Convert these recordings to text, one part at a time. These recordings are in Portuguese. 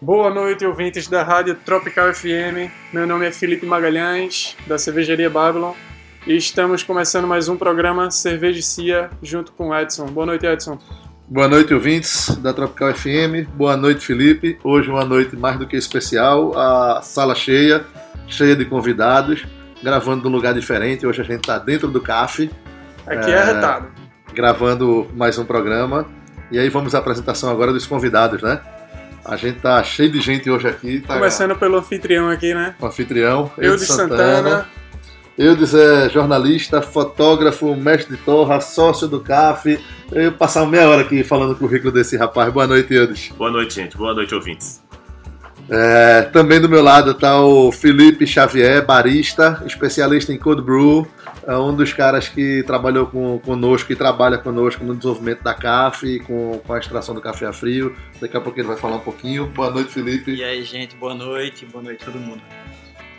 Boa noite, ouvintes da Rádio Tropical FM. Meu nome é Felipe Magalhães, da Cervejaria Babylon, e estamos começando mais um programa Cervejicia junto com o Edson. Boa noite, Edson. Boa noite, ouvintes da Tropical FM. Boa noite, Felipe. Hoje uma noite mais do que especial, a sala cheia, cheia de convidados, gravando num lugar diferente. Hoje a gente está dentro do CAF. Aqui é, é arretado. Gravando mais um programa. E aí vamos à apresentação agora dos convidados, né? A gente tá cheio de gente hoje aqui. Tá... Começando pelo anfitrião aqui, né? O anfitrião. Eu de Santana. Santana. Eudes é jornalista, fotógrafo, mestre de torra, sócio do CAF. Eu vou passar meia hora aqui falando o currículo desse rapaz. Boa noite, Eudes. Boa noite, gente. Boa noite, ouvintes. É, também do meu lado está o Felipe Xavier, barista, especialista em cold brew, é um dos caras que trabalhou com, conosco e trabalha conosco no desenvolvimento da CAF, com, com a extração do café a frio. Daqui a pouco ele vai falar um pouquinho. Boa noite, Felipe. E aí, gente, boa noite, boa noite a todo mundo.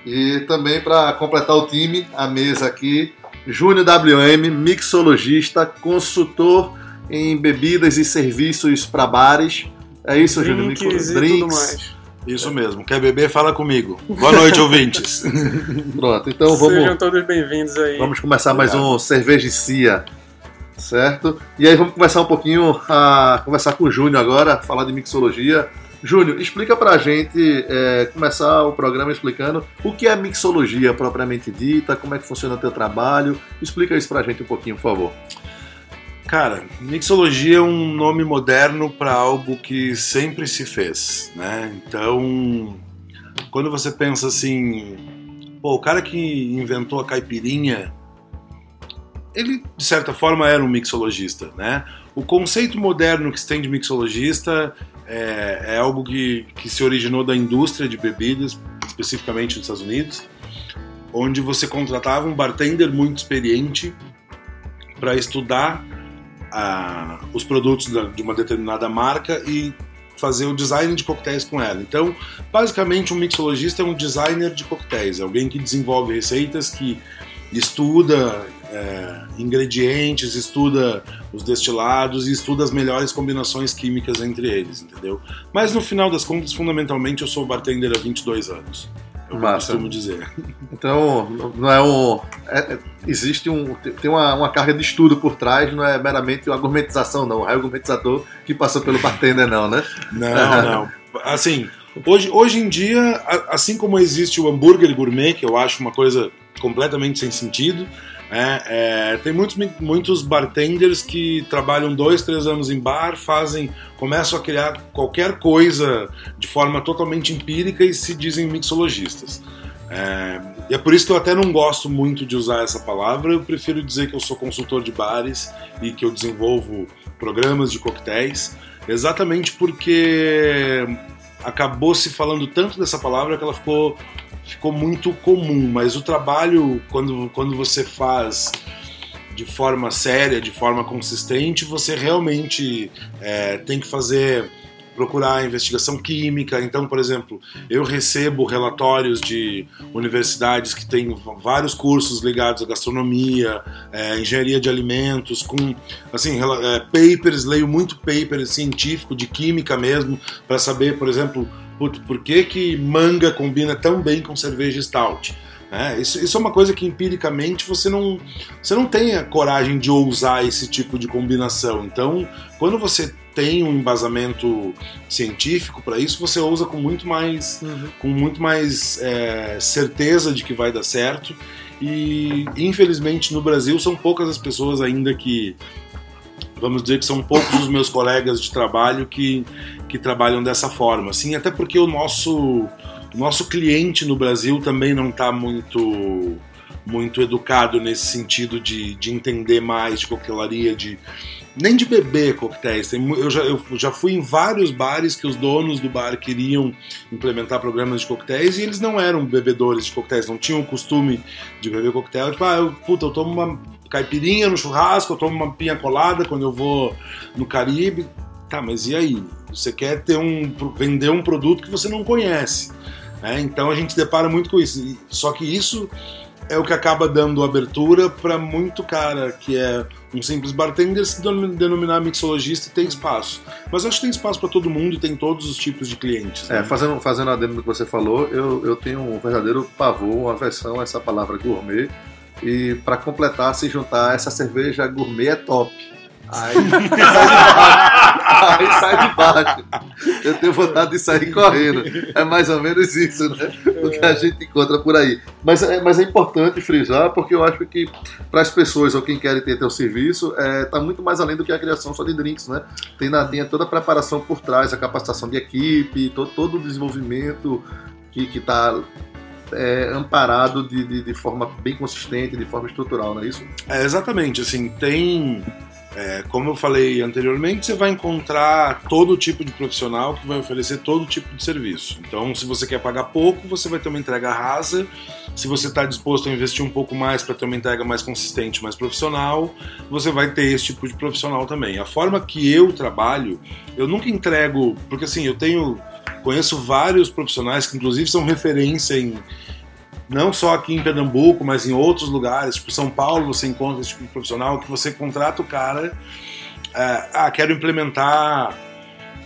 E também para completar o time, a mesa aqui, Júnior WM, mixologista, consultor em bebidas e serviços para bares. É isso, Júnior? Drinks, Drinks. Isso mesmo. Quer beber? Fala comigo. Boa noite, ouvintes. Pronto, então vamos. Sejam todos bem-vindos aí. Vamos começar mais um Cervejicia, certo? E aí vamos começar um pouquinho a conversar com o Júnior agora, falar de mixologia. Júnior, explica pra gente, é, começar o programa explicando o que é mixologia propriamente dita, como é que funciona o teu trabalho. Explica isso pra gente um pouquinho, por favor. Cara, mixologia é um nome moderno para algo que sempre se fez, né? Então, quando você pensa assim, pô, o cara que inventou a caipirinha, ele de certa forma era um mixologista, né? O conceito moderno que se tem de mixologista é, é algo que, que se originou da indústria de bebidas, especificamente nos Estados Unidos, onde você contratava um bartender muito experiente para estudar a, os produtos da, de uma determinada marca e fazer o design de coquetéis com ela. Então, basicamente, um mixologista é um designer de coquetéis, é alguém que desenvolve receitas, que estuda é, ingredientes, estuda os destilados e estuda as melhores combinações químicas entre eles, entendeu? Mas no final das contas, fundamentalmente, eu sou bartender há 22 anos. Eu Massa. costumo dizer. Então, não é um. É, é, existe um. Tem uma, uma carga de estudo por trás, não é meramente uma argumentização, não. É o argumentizador que passou pelo bartender, não, né? Não, não. Assim, hoje, hoje em dia, assim como existe o hambúrguer gourmet, que eu acho uma coisa completamente sem sentido, é, é, tem muitos, muitos bartenders que trabalham dois, três anos em bar, fazem, começam a criar qualquer coisa de forma totalmente empírica e se dizem mixologistas. É, e é por isso que eu até não gosto muito de usar essa palavra, eu prefiro dizer que eu sou consultor de bares e que eu desenvolvo programas de coquetéis, exatamente porque acabou se falando tanto dessa palavra que ela ficou ficou muito comum, mas o trabalho, quando, quando você faz de forma séria, de forma consistente, você realmente é, tem que fazer procurar investigação química. Então, por exemplo, eu recebo relatórios de universidades que têm vários cursos ligados à gastronomia, é, engenharia de alimentos, com assim é, papers, leio muito paper científico de química mesmo para saber, por exemplo, por que, que manga combina tão bem com cerveja stout? É, isso, isso, é uma coisa que empiricamente você não, você não tem a coragem de ousar esse tipo de combinação. Então, quando você tem um embasamento científico para isso, você ousa com muito mais, uhum. com muito mais é, certeza de que vai dar certo. E infelizmente no Brasil são poucas as pessoas ainda que vamos dizer que são poucos os meus colegas de trabalho que, que trabalham dessa forma. Assim, até porque o nosso, o nosso cliente no Brasil também não está muito muito educado nesse sentido de, de entender mais de coquetelaria, de nem de beber coquetéis. Eu já, eu já fui em vários bares que os donos do bar queriam implementar programas de coquetéis e eles não eram bebedores de coquetéis, não tinham o costume de beber coquetel. Tipo, ah, eu, puta, eu tomo uma caipirinha no churrasco, eu tomo uma pinha colada quando eu vou no Caribe. Tá, mas e aí? Você quer ter um, vender um produto que você não conhece. Né? Então a gente se depara muito com isso. Só que isso é o que acaba dando abertura para muito cara que é um simples bartender se denominar mixologista tem espaço. Mas acho que tem espaço para todo mundo e tem todos os tipos de clientes. Né? É, fazendo, fazendo adendo do que você falou, eu, eu tenho um verdadeiro pavor, uma versão a essa palavra gourmet. E para completar, se juntar, essa cerveja gourmet é top. Aí sai, de baixo. aí sai de baixo. Eu tenho vontade de sair correndo. É mais ou menos isso, né? O que a gente encontra por aí. Mas é, mas é importante frisar, porque eu acho que para as pessoas ou quem quer ter teu serviço, é, tá muito mais além do que a criação só de drinks, né? Tem, na, tem toda a preparação por trás, a capacitação de equipe, todo, todo o desenvolvimento que está é, amparado de, de, de, forma bem consistente, de forma estrutural, não é isso? É, exatamente, assim, tem é, como eu falei anteriormente, você vai encontrar todo tipo de profissional que vai oferecer todo tipo de serviço. Então, se você quer pagar pouco, você vai ter uma entrega rasa. Se você está disposto a investir um pouco mais para ter uma entrega mais consistente, mais profissional, você vai ter esse tipo de profissional também. A forma que eu trabalho, eu nunca entrego, porque assim, eu tenho conheço vários profissionais que inclusive são referência em não só aqui em Pernambuco, mas em outros lugares, tipo São Paulo, você encontra esse tipo de profissional que você contrata o cara, é, ah, quero implementar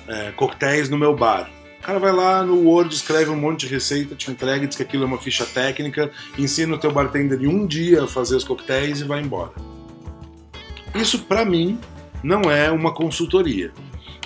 é, coquetéis no meu bar. O cara vai lá no Word, escreve um monte de receita, te entrega, diz que aquilo é uma ficha técnica, ensina o teu bartender em um dia a fazer os coquetéis e vai embora. Isso, para mim, não é uma consultoria.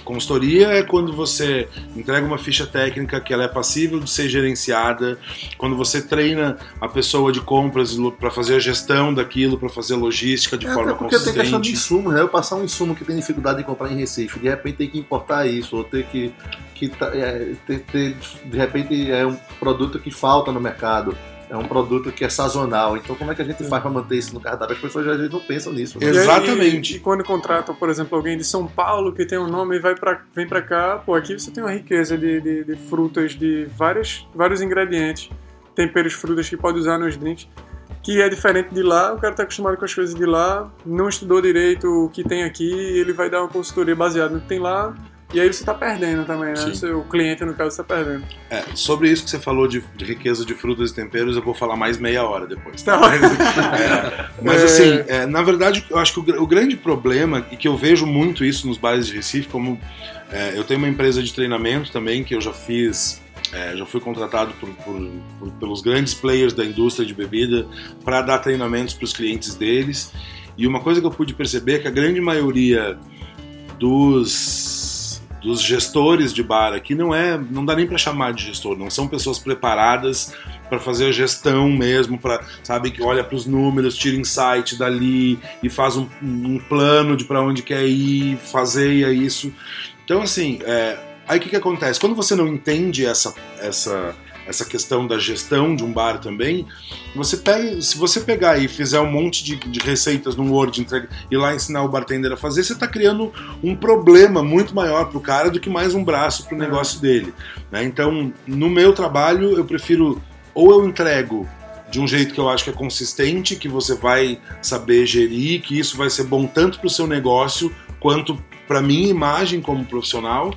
Consultoria é quando você entrega uma ficha técnica que ela é passível de ser gerenciada, quando você treina a pessoa de compras para fazer a gestão daquilo, para fazer logística de é, forma porque consistente. Porque tem questão de insumo, né? Eu passar um insumo que tem dificuldade de comprar em Recife, de repente tem que importar isso, ou ter que, que é, ter, ter, de repente é um produto que falta no mercado é um produto que é sazonal. Então, como é que a gente faz para manter isso no cardápio? As pessoas às vezes não pensam nisso. Né? Exatamente. E, e, quando contratam, por exemplo, alguém de São Paulo que tem um nome e vai pra, vem para cá, pô, aqui você tem uma riqueza de, de, de frutas, de várias, vários ingredientes, temperos, frutas que pode usar nos drinks que é diferente de lá, o cara está acostumado com as coisas de lá, não estudou direito o que tem aqui, ele vai dar uma consultoria baseada no que tem lá, e aí você está perdendo também, né? O seu cliente, no caso, está perdendo. É, sobre isso que você falou de, de, riqueza de frutas e temperos, eu vou falar mais meia hora depois. Tá? é, mas é... assim, é, na verdade, eu acho que o, o, grande problema, e que eu vejo muito isso nos bares de Recife, como é, eu tenho uma empresa de treinamento também, que eu já fiz é, já fui contratado por, por, por, pelos grandes players da indústria de bebida para dar treinamentos para os clientes deles. E uma coisa que eu pude perceber é que a grande maioria dos dos gestores de bar aqui não é, não dá nem para chamar de gestor, não são pessoas preparadas para fazer a gestão mesmo, para sabe que olha para os números, tira insight dali e faz um, um plano de para onde quer ir, fazeia isso. Então assim, é, aí o que, que acontece? Quando você não entende essa essa essa questão da gestão de um bar também, você pega, se você pegar e fizer um monte de, de receitas no Word entrega, e lá ensinar o bartender a fazer, você está criando um problema muito maior para o cara do que mais um braço para o negócio dele. Né? Então, no meu trabalho, eu prefiro ou eu entrego de um jeito que eu acho que é consistente, que você vai saber gerir, que isso vai ser bom tanto para o seu negócio quanto para minha imagem como profissional,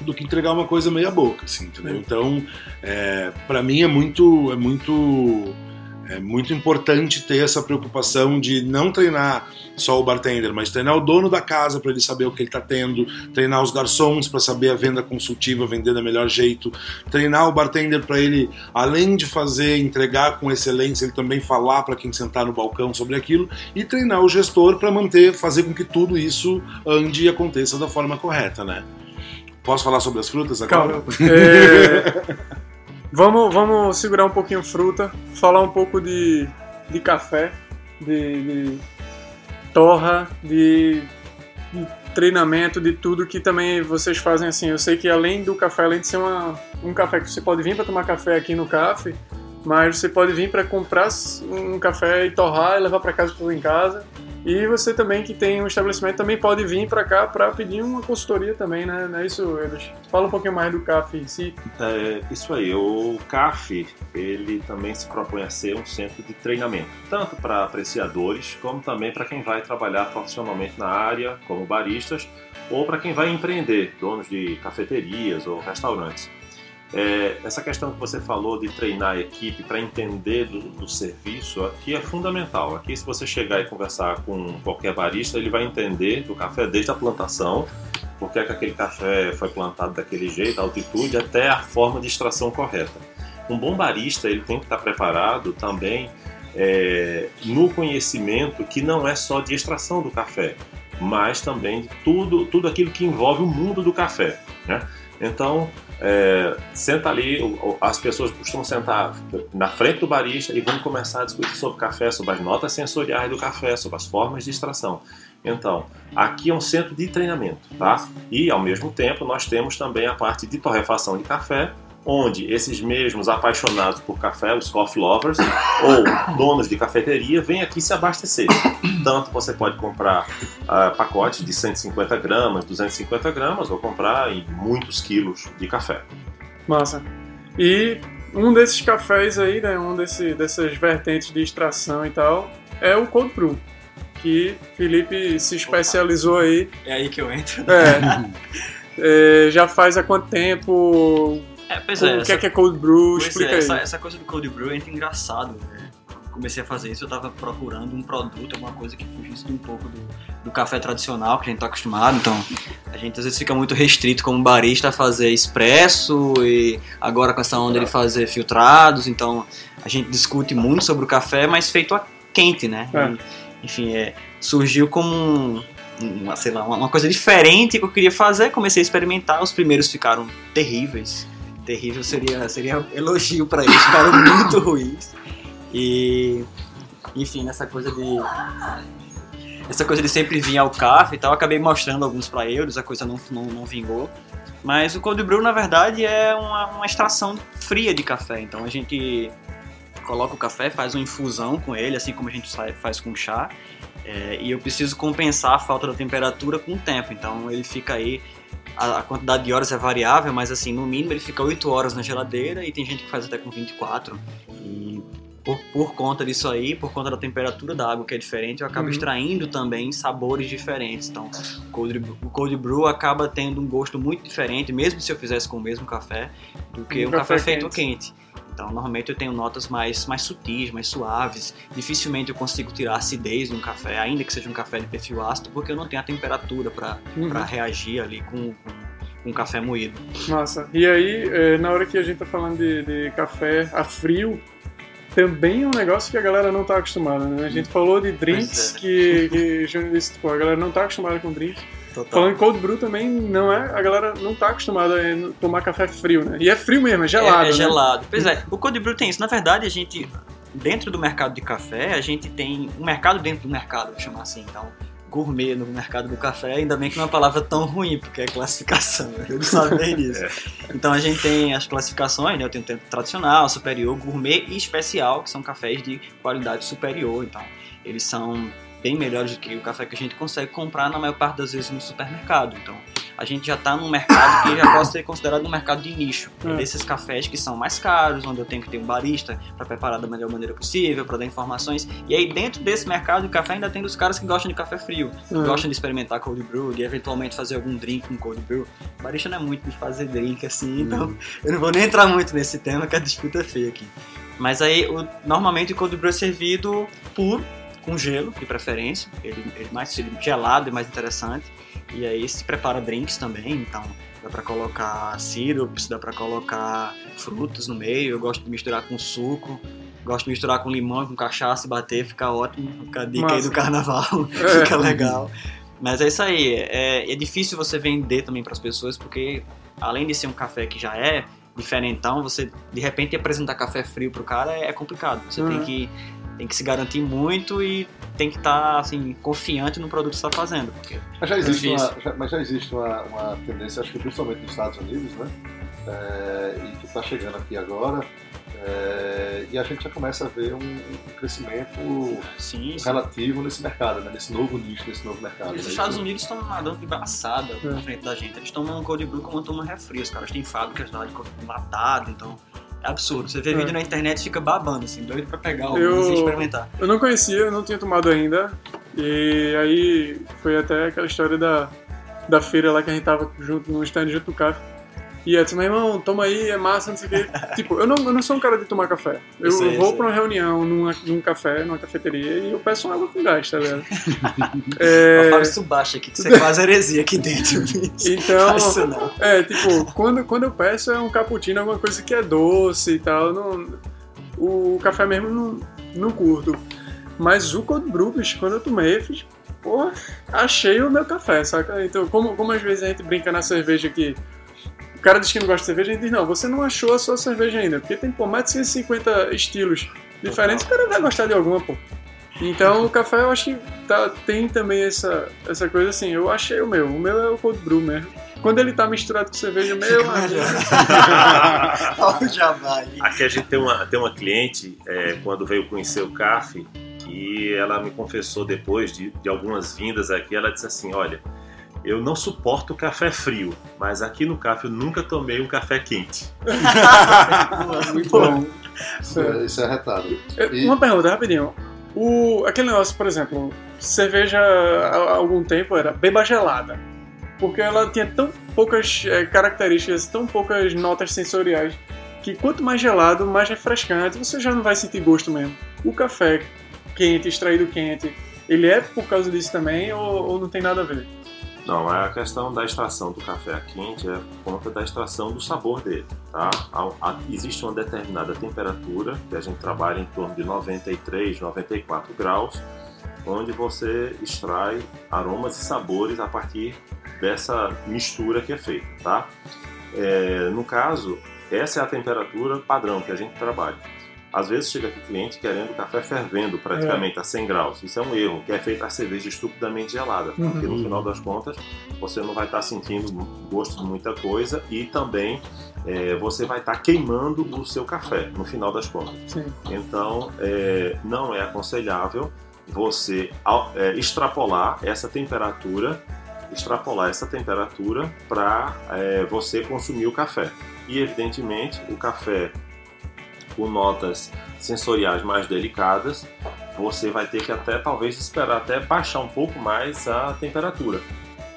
do que entregar uma coisa meia boca, assim, entendeu? Então, é, para mim é muito, é muito, é muito importante ter essa preocupação de não treinar só o bartender, mas treinar o dono da casa para ele saber o que ele está tendo, treinar os garçons para saber a venda consultiva, vender da melhor jeito, treinar o bartender para ele, além de fazer, entregar com excelência, ele também falar para quem sentar no balcão sobre aquilo e treinar o gestor para manter, fazer com que tudo isso ande e aconteça da forma correta, né? Posso falar sobre as frutas agora? Calma. É... vamos, vamos segurar um pouquinho fruta, falar um pouco de, de café, de, de torra, de, de, treinamento, de tudo que também vocês fazem assim. Eu sei que além do café, além de ser uma, um café que você pode vir para tomar café aqui no café, mas você pode vir para comprar um café e torrar e levar para casa tudo em casa. E você também que tem um estabelecimento também pode vir para cá para pedir uma consultoria também, né? Não é isso, Edos? Fala um pouquinho mais do CAF em si. É, isso aí, o CAF ele também se propõe a ser um centro de treinamento, tanto para apreciadores como também para quem vai trabalhar profissionalmente na área, como baristas, ou para quem vai empreender, donos de cafeterias ou restaurantes. É, essa questão que você falou de treinar a equipe para entender do, do, serviço, aqui é fundamental. Aqui, se você chegar e conversar com qualquer barista, ele vai entender do café desde a plantação, porque é que aquele café foi plantado daquele jeito, a altitude, até a forma de extração correta. Um bom barista ele tem que estar preparado também é, no conhecimento que não é só de extração do café, mas também de tudo, tudo aquilo que envolve o mundo do café. Né? Então, é, senta ali, as pessoas costumam sentar na frente do barista e vão começar a discutir sobre café, sobre as notas sensoriais do café, sobre as formas de extração. Então, aqui é um centro de treinamento, tá? E ao mesmo tempo nós temos também a parte de torrefação de café, onde esses mesmos apaixonados por café, os coffee lovers, ou donos de cafeteria, vêm aqui se abastecer. Tanto você pode comprar uh, pacotes de 150 gramas, 250 gramas, ou comprar em muitos quilos de café. Massa. E um desses cafés aí, né, um desse, dessas vertentes de extração e tal, é o cold brew, que Felipe se especializou aí. É aí que eu entro. É. é já faz há quanto tempo? É, pois é. O que é, que é cold brew? Explica é, aí. Essa, essa, coisa do cold brew é muito engraçado. Né? Comecei a fazer isso, eu tava procurando um produto, alguma coisa que fugisse um pouco do, do café tradicional que a gente tá acostumado. Então, a gente às vezes fica muito restrito como barista a fazer expresso e agora com essa onda de fazer filtrados. Então, a gente discute muito sobre o café, mas feito a quente, né? É. E, enfim, é, surgiu como um, uma, sei lá, uma coisa diferente que eu queria fazer, comecei a experimentar, os primeiros ficaram terríveis terrível seria, seria elogio para eles, ficaram muito ruins. E, enfim, nessa coisa de. Essa coisa de sempre vir ao café e tal, acabei mostrando alguns para eles, a coisa não, não, não vingou. Mas o cold brew, na verdade, é uma, uma extração fria de café. Então a gente coloca o café, faz uma infusão com ele, assim como a gente faz com chá. É, e eu preciso compensar a falta da temperatura com o tempo. Então ele fica aí a, a, quantidade de horas é variável, mas assim, no mínimo ele fica 8 horas na geladeira e tem gente que faz até com 24. E por, por conta disso aí, por conta da temperatura da água que é diferente, eu acabo uhum. extraindo também sabores diferentes. Então, o cold, o cold brew acaba tendo um gosto muito diferente, mesmo se eu fizesse com o mesmo café, do que um, um café, café feito quente. Então, normalmente eu tenho notas mais, mais sutis, mais suaves. Dificilmente eu consigo tirar acidez de um café, ainda que seja um café de perfil ácido, porque eu não tenho a temperatura para uhum. reagir ali com, com, com café moído. Nossa, e aí, é, na hora que a gente tá falando de, de café a frio, também é um negócio que a galera não tá acostumada, né? A gente falou de drinks é. que, que Júnior disse, tipo, a galera não tá acostumada com drinks. Total. Falando em cold brew também, não é, a galera não tá acostumada a tomar café frio, né? E é frio mesmo, é gelado. É, é né? gelado. Pois é, o cold brew tem isso. Na verdade, a gente, dentro do mercado de café, a gente tem um mercado dentro do mercado, vou chamar assim. Então, gourmet no mercado do café, ainda bem que não é uma palavra tão ruim, porque é classificação, né? eu não sabia disso. Então a gente tem as classificações, né? Eu tenho tempo tradicional, superior, gourmet e especial, que são cafés de qualidade superior. Então, eles são bem melhores do que o café que a gente consegue comprar na maior parte das vezes no supermercado. Então, a gente já está num mercado que já pode ser considerado um mercado de nicho. É. Desses cafés que são mais caros, onde eu tenho que ter um barista para preparar da melhor maneira possível, para dar informações. E aí, dentro desse mercado de café, ainda tem os caras que gostam de café frio, é. gostam de experimentar cold brew, de eventualmente fazer algum drink com cold brew. O barista não é muito de fazer drink assim, então eu não vou nem entrar muito nesse tema, que a disputa é feia aqui. Mas aí, o, normalmente o cold brew é servido puro, com gelo, de preferência. Ele, ele mais gelado e mais interessante. E aí se prepara drinks também, então dá para colocar sirops, dá para colocar frutas no meio. Eu gosto de misturar com suco. Gosto de misturar com limão, com cachaça e bater, fica ótimo. Fica a dica aí do carnaval, é. fica legal. Mas é isso aí. É, é difícil você vender também para as pessoas, porque além de ser um café que já é diferentão, você de repente apresentar café frio pro cara é, é complicado. Você uhum. tem que tem que se garantir muito e tem que estar tá, assim confiante no produto que está fazendo. Mas já existe, uma, já, mas já existe uma, uma, tendência, acho que principalmente nos Estados Unidos, né? É, e que está chegando aqui agora. É, e a gente já começa a ver um, um crescimento sim, sim. relativo nesse mercado, né? nesse novo nicho, nesse novo mercado. Os né? Estados Unidos estão nadando de braçada é. na frente da gente. Eles tomam um cold brew como uma refri. Os caras têm fábricas lá de latado, então é absurdo. Você vê é. vídeo na internet e fica babando, assim, doido pra pegar alguns e experimentar. Eu não conhecia, eu não tinha tomado ainda. E aí foi até aquela história da, da feira lá que a gente tava junto no stand junto do café. E eu disse, meu irmão, toma aí, é massa, não sei o quê. tipo, eu não, eu não sou um cara de tomar café. Eu, sei, vou pra uma reunião numa, num café, numa cafeteria, e eu peço uma água com gás, tá ligado? É, É... Fala isso baixo aqui, que você faz heresia aqui dentro. Então, isso não. é, tipo, quando, quando eu peço é um cappuccino, alguma coisa que é doce e tal. Não, o café mesmo não, não curto. Mas o cold brew, bicho, quando eu tomei, eu fiz, porra, achei o meu café, saca? Então, como, como às vezes a gente brinca na cerveja que o cara diz que não gosta de cerveja, a gente diz, não, você não achou a sua cerveja ainda, porque tem, pô, mais de 150 estilos diferentes, o cara vai gostar de alguma, pô. Então, o café eu acho que tá, tem também essa, essa coisa assim, eu achei o meu, o meu é o cold brew mesmo. Quando ele tá misturado com cerveja, meu amigo. Aqui a gente tem uma, tem uma cliente, é, quando veio conhecer o CAF, e ela me confessou depois de, de algumas vindas aqui, ela disse assim, olha, eu não suporto café frio, mas aqui no CAF eu nunca tomei um café quente. muito bom. Isso é, isso é retado. Eu- E- Uma pergunta, rapidinho. O, aquele negócio, por exemplo, cerveja há algum tempo era beba gelada. Porque ela tinha tão poucas eh, características, tão poucas notas sensoriais, que quanto mais gelado, mais refrescante, você já não vai sentir gosto mesmo. O café quente, extraído quente, ele é por causa disso também ou, ou não tem nada a ver? Não, a questão da extração do café quente é por conta da extração do sabor dele, tá? Há- há- existe uma determinada temperatura, que a gente trabalha em torno de 93, 94 graus, onde você extrai aromas e sabores a partir dessa mistura que é feita, tá? É, no caso, essa é a temperatura padrão que a gente trabalha. Às vezes chega aqui cliente querendo café fervendo praticamente a 100 graus. Isso é um erro, que é feita a cerveja estupidamente gelada. Porque no Uhum. final das contas você não vai estar sentindo gosto de muita coisa e também é, você vai estar queimando o seu café no final das contas. Sim. Então é, não é aconselhável você é, extrapolar essa temperatura, extrapolar essa temperatura para você consumir o café. E evidentemente o café com notas sensoriais mais delicadas, você vai ter que até talvez esperar até baixar um pouco mais a temperatura.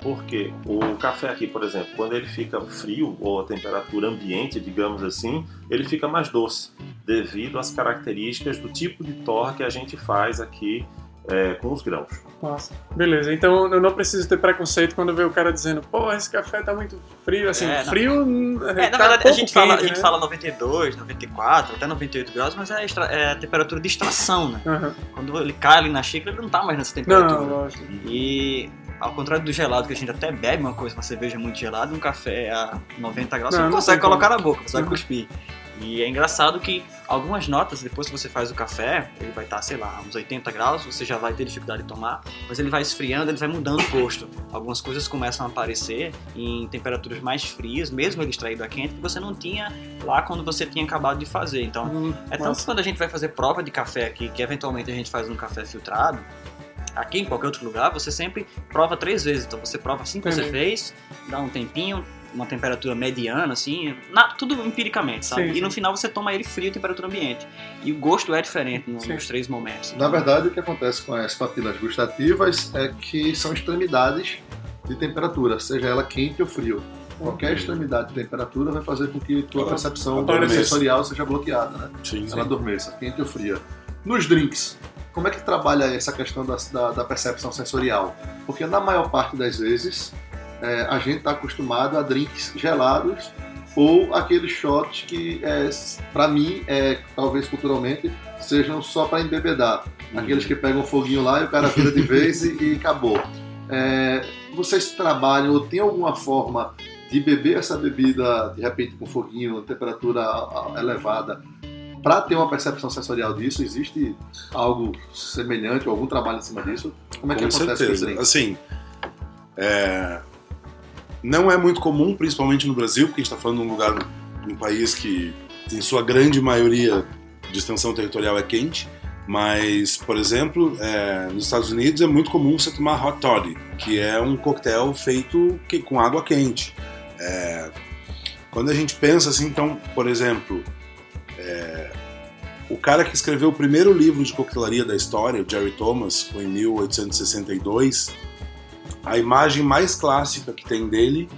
Porque o café aqui, por exemplo, quando ele fica frio ou a temperatura ambiente, digamos assim, ele fica mais doce, devido às características do tipo de torra que a gente faz aqui é, com os grãos. Nossa. Beleza, então eu não preciso ter preconceito quando vê o cara dizendo, pô, esse café tá muito frio, assim, É, não. frio. hum, É, tá na verdade, a gente, fala, a quente, gente né? fala 92, 94, até 98 graus, mas é, extra- é a temperatura de extração, né? Aham. Quando ele cai ali na xícara, ele não tá mais nessa temperatura. Não, lógico. E ao contrário do gelado, que a gente até bebe uma coisa, uma cerveja muito gelada, um café a 90 graus, Não, você não consegue colocar na boca, você vai Uhum. cuspir. E é engraçado que algumas notas, depois que você faz o café, ele vai estar, sei lá, uns 80 graus, você já vai ter dificuldade de tomar, mas ele vai esfriando, ele vai mudando o gosto. Algumas coisas começam a aparecer em temperaturas mais frias, mesmo ele extraído a quente, que você não tinha lá quando você tinha acabado de fazer. Então, Hum, é tanto que massa. quando a gente vai fazer prova de café aqui, que eventualmente a gente faz um café filtrado, aqui em qualquer outro lugar, você sempre prova três vezes. Então você prova assim que você Entendi. fez, dá um tempinho, uma temperatura mediana, assim, na- tudo empiricamente, sabe? Sim, e sim. no final você toma ele frio, temperatura ambiente. E o gosto é diferente no- nos três momentos. Na verdade, o que acontece com as papilas gustativas é que são extremidades de temperatura, seja ela quente ou frio. Qualquer extremidade de temperatura vai fazer com que tua percepção sensorial seja bloqueada, né? Sim, sim. Ela adormeça, quente ou fria. Nos drinks, como é que trabalha essa questão da, da, da percepção sensorial? Porque na maior parte das vezes é, a gente está acostumado a drinks gelados ou aqueles shots que, é, para mim, é, talvez culturalmente, sejam só para embebedar. Aqueles que pegam um foguinho lá e o cara vira de vez e, e acabou. É, vocês trabalham ou tem alguma forma de beber essa bebida de repente com foguinho, temperatura elevada, para ter uma percepção sensorial disso? Existe algo semelhante algum trabalho em cima disso? Como é que Com acontece certeza. Assim, é, não é muito comum, principalmente no Brasil, porque a gente está falando de um lugar, um país que, em sua grande maioria, de extensão territorial é quente. Mas, por exemplo, é, nos Estados Unidos é muito comum você tomar hot toddy, que é um coquetel feito que- com água quente. É, quando a gente pensa assim, então, por exemplo, é, o cara que escreveu o primeiro livro de coquetelaria da história, o Jerry Thomas, foi em 1862, a imagem mais clássica que tem dele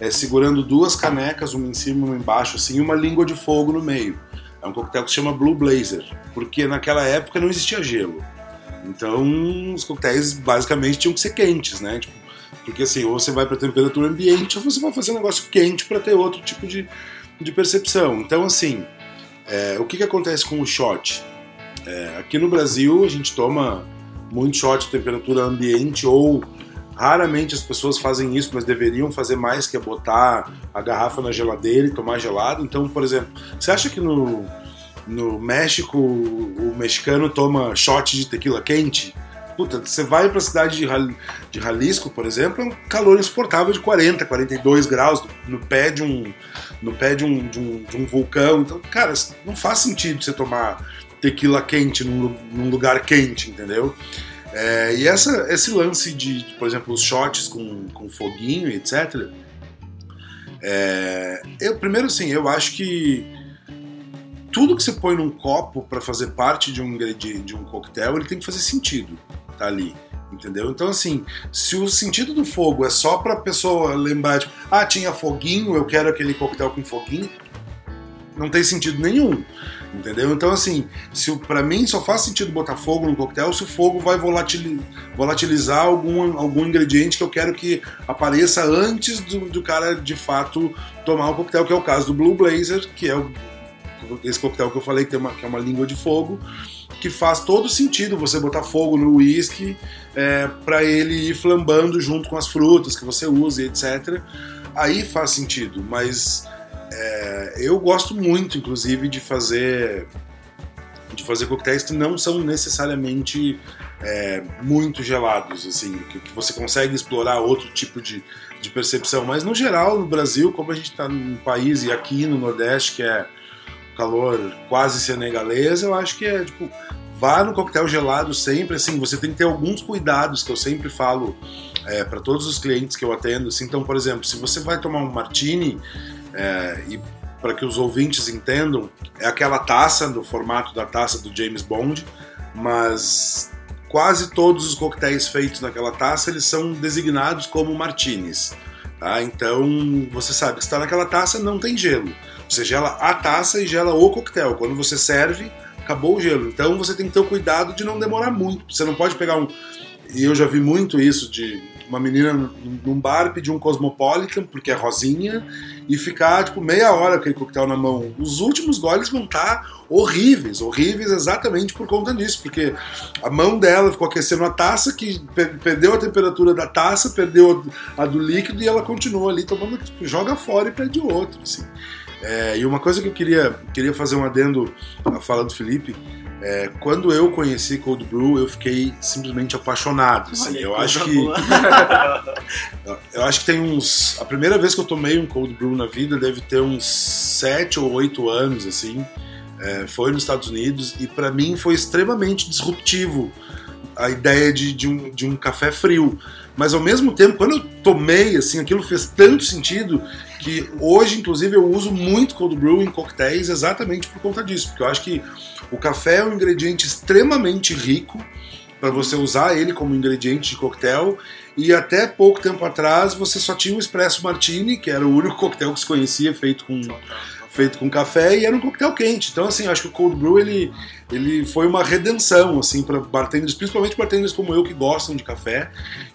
é, segurando duas canecas, uma em cima e uma embaixo, assim, e uma língua de fogo no meio. É um coquetel que se chama Blue Blazer, porque naquela época não existia gelo. Então, os coquetéis basicamente tinham que ser quentes, né? Tipo, porque assim, ou você vai para temperatura ambiente, ou você vai fazer um negócio quente para ter outro tipo de, de percepção. Então, assim, é, o que, que acontece com o shot? É, aqui no Brasil, a gente toma muito shot temperatura ambiente ou raramente as pessoas fazem isso, mas deveriam fazer mais que é botar a garrafa na geladeira e tomar gelado. Então, por exemplo, você acha que no, no México o mexicano toma shot de tequila quente? Puta, você vai para a cidade de, de Jalisco, por exemplo, é um calor insuportável de 40, 42 graus no pé de um, no pé de um, de um, de um vulcão. Então, cara, não faz sentido você tomar tequila quente num, num lugar quente, entendeu? É, e essa, esse lance de, por exemplo, os shots com, com foguinho, etc. É, eu, primeiro, assim, eu acho que tudo que você põe num copo para fazer parte de um, de, de um coquetel, ele tem que fazer sentido tá ali. Entendeu? Então, assim, se o sentido do fogo é só pra pessoa lembrar, tipo, ah, tinha foguinho, eu quero aquele coquetel com foguinho, não tem sentido nenhum. Entendeu? Então, assim, se para mim só faz sentido botar fogo no coquetel se o fogo vai volatilizar algum, algum ingrediente que eu quero que apareça antes do, do cara de fato tomar o coquetel, que é o caso do Blue Blazer, que é o, esse coquetel que eu falei que, uma, que é uma língua de fogo que faz todo sentido você botar fogo no uísque é, para ele ir flambando junto com as frutas que você usa, etc. Aí faz sentido, mas é, eu gosto muito, inclusive, de fazer de fazer coquetéis que não são necessariamente é, muito gelados, assim, que, que, você consegue explorar outro tipo de, de percepção. Mas no geral, no Brasil, como a gente está num país e aqui no Nordeste que é calor quase senegalês, eu acho que é tipo, vá no coquetel gelado sempre, assim, você tem que ter alguns cuidados que eu sempre falo é, para todos os clientes que eu atendo. Assim, então, por exemplo, se você vai tomar um martini, é, e para que os ouvintes entendam, é aquela taça, do formato da taça do James Bond, mas quase todos os coquetéis feitos naquela taça eles são designados como martinis. Tá? Então você sabe que está naquela taça não tem gelo. Você gela a taça e gela o coquetel. Quando você serve, acabou o gelo. Então você tem que ter o cuidado de não demorar muito. Você não pode pegar um. E eu já vi muito isso de uma menina num bar pedir um Cosmopolitan, porque é rosinha, e ficar tipo meia hora com aquele coquetel na mão. Os últimos goles vão estar tá horríveis, horríveis exatamente por conta disso, porque a mão dela ficou aquecendo a taça, que perdeu a temperatura da taça, perdeu a do líquido e ela continua ali tomando, tipo, joga fora e pede outro. Assim. É, e uma coisa que eu queria, queria fazer um adendo à fala do Felipe, é, quando eu conheci Cold Brew, eu fiquei simplesmente apaixonado. Assim, eu acho que eu acho que tem uns a primeira vez que eu tomei um Cold Brew na vida deve ter uns sete ou oito anos assim. É, foi nos Estados Unidos e para mim foi extremamente disruptivo a ideia de, de, um, de um café frio. Mas ao mesmo tempo, quando eu tomei, assim, aquilo fez tanto sentido que hoje, inclusive, eu uso muito cold brew em coquetéis exatamente por conta disso, porque eu acho que o café é um ingrediente extremamente rico para você usar ele como ingrediente de coquetel e até pouco tempo atrás você só tinha o espresso martini, que era o único coquetel que se conhecia feito com feito com café e era um coquetel quente. Então, assim, acho que o cold brew ele, ele foi uma redenção, assim, para bartenders, principalmente bartenders como eu que gostam de café.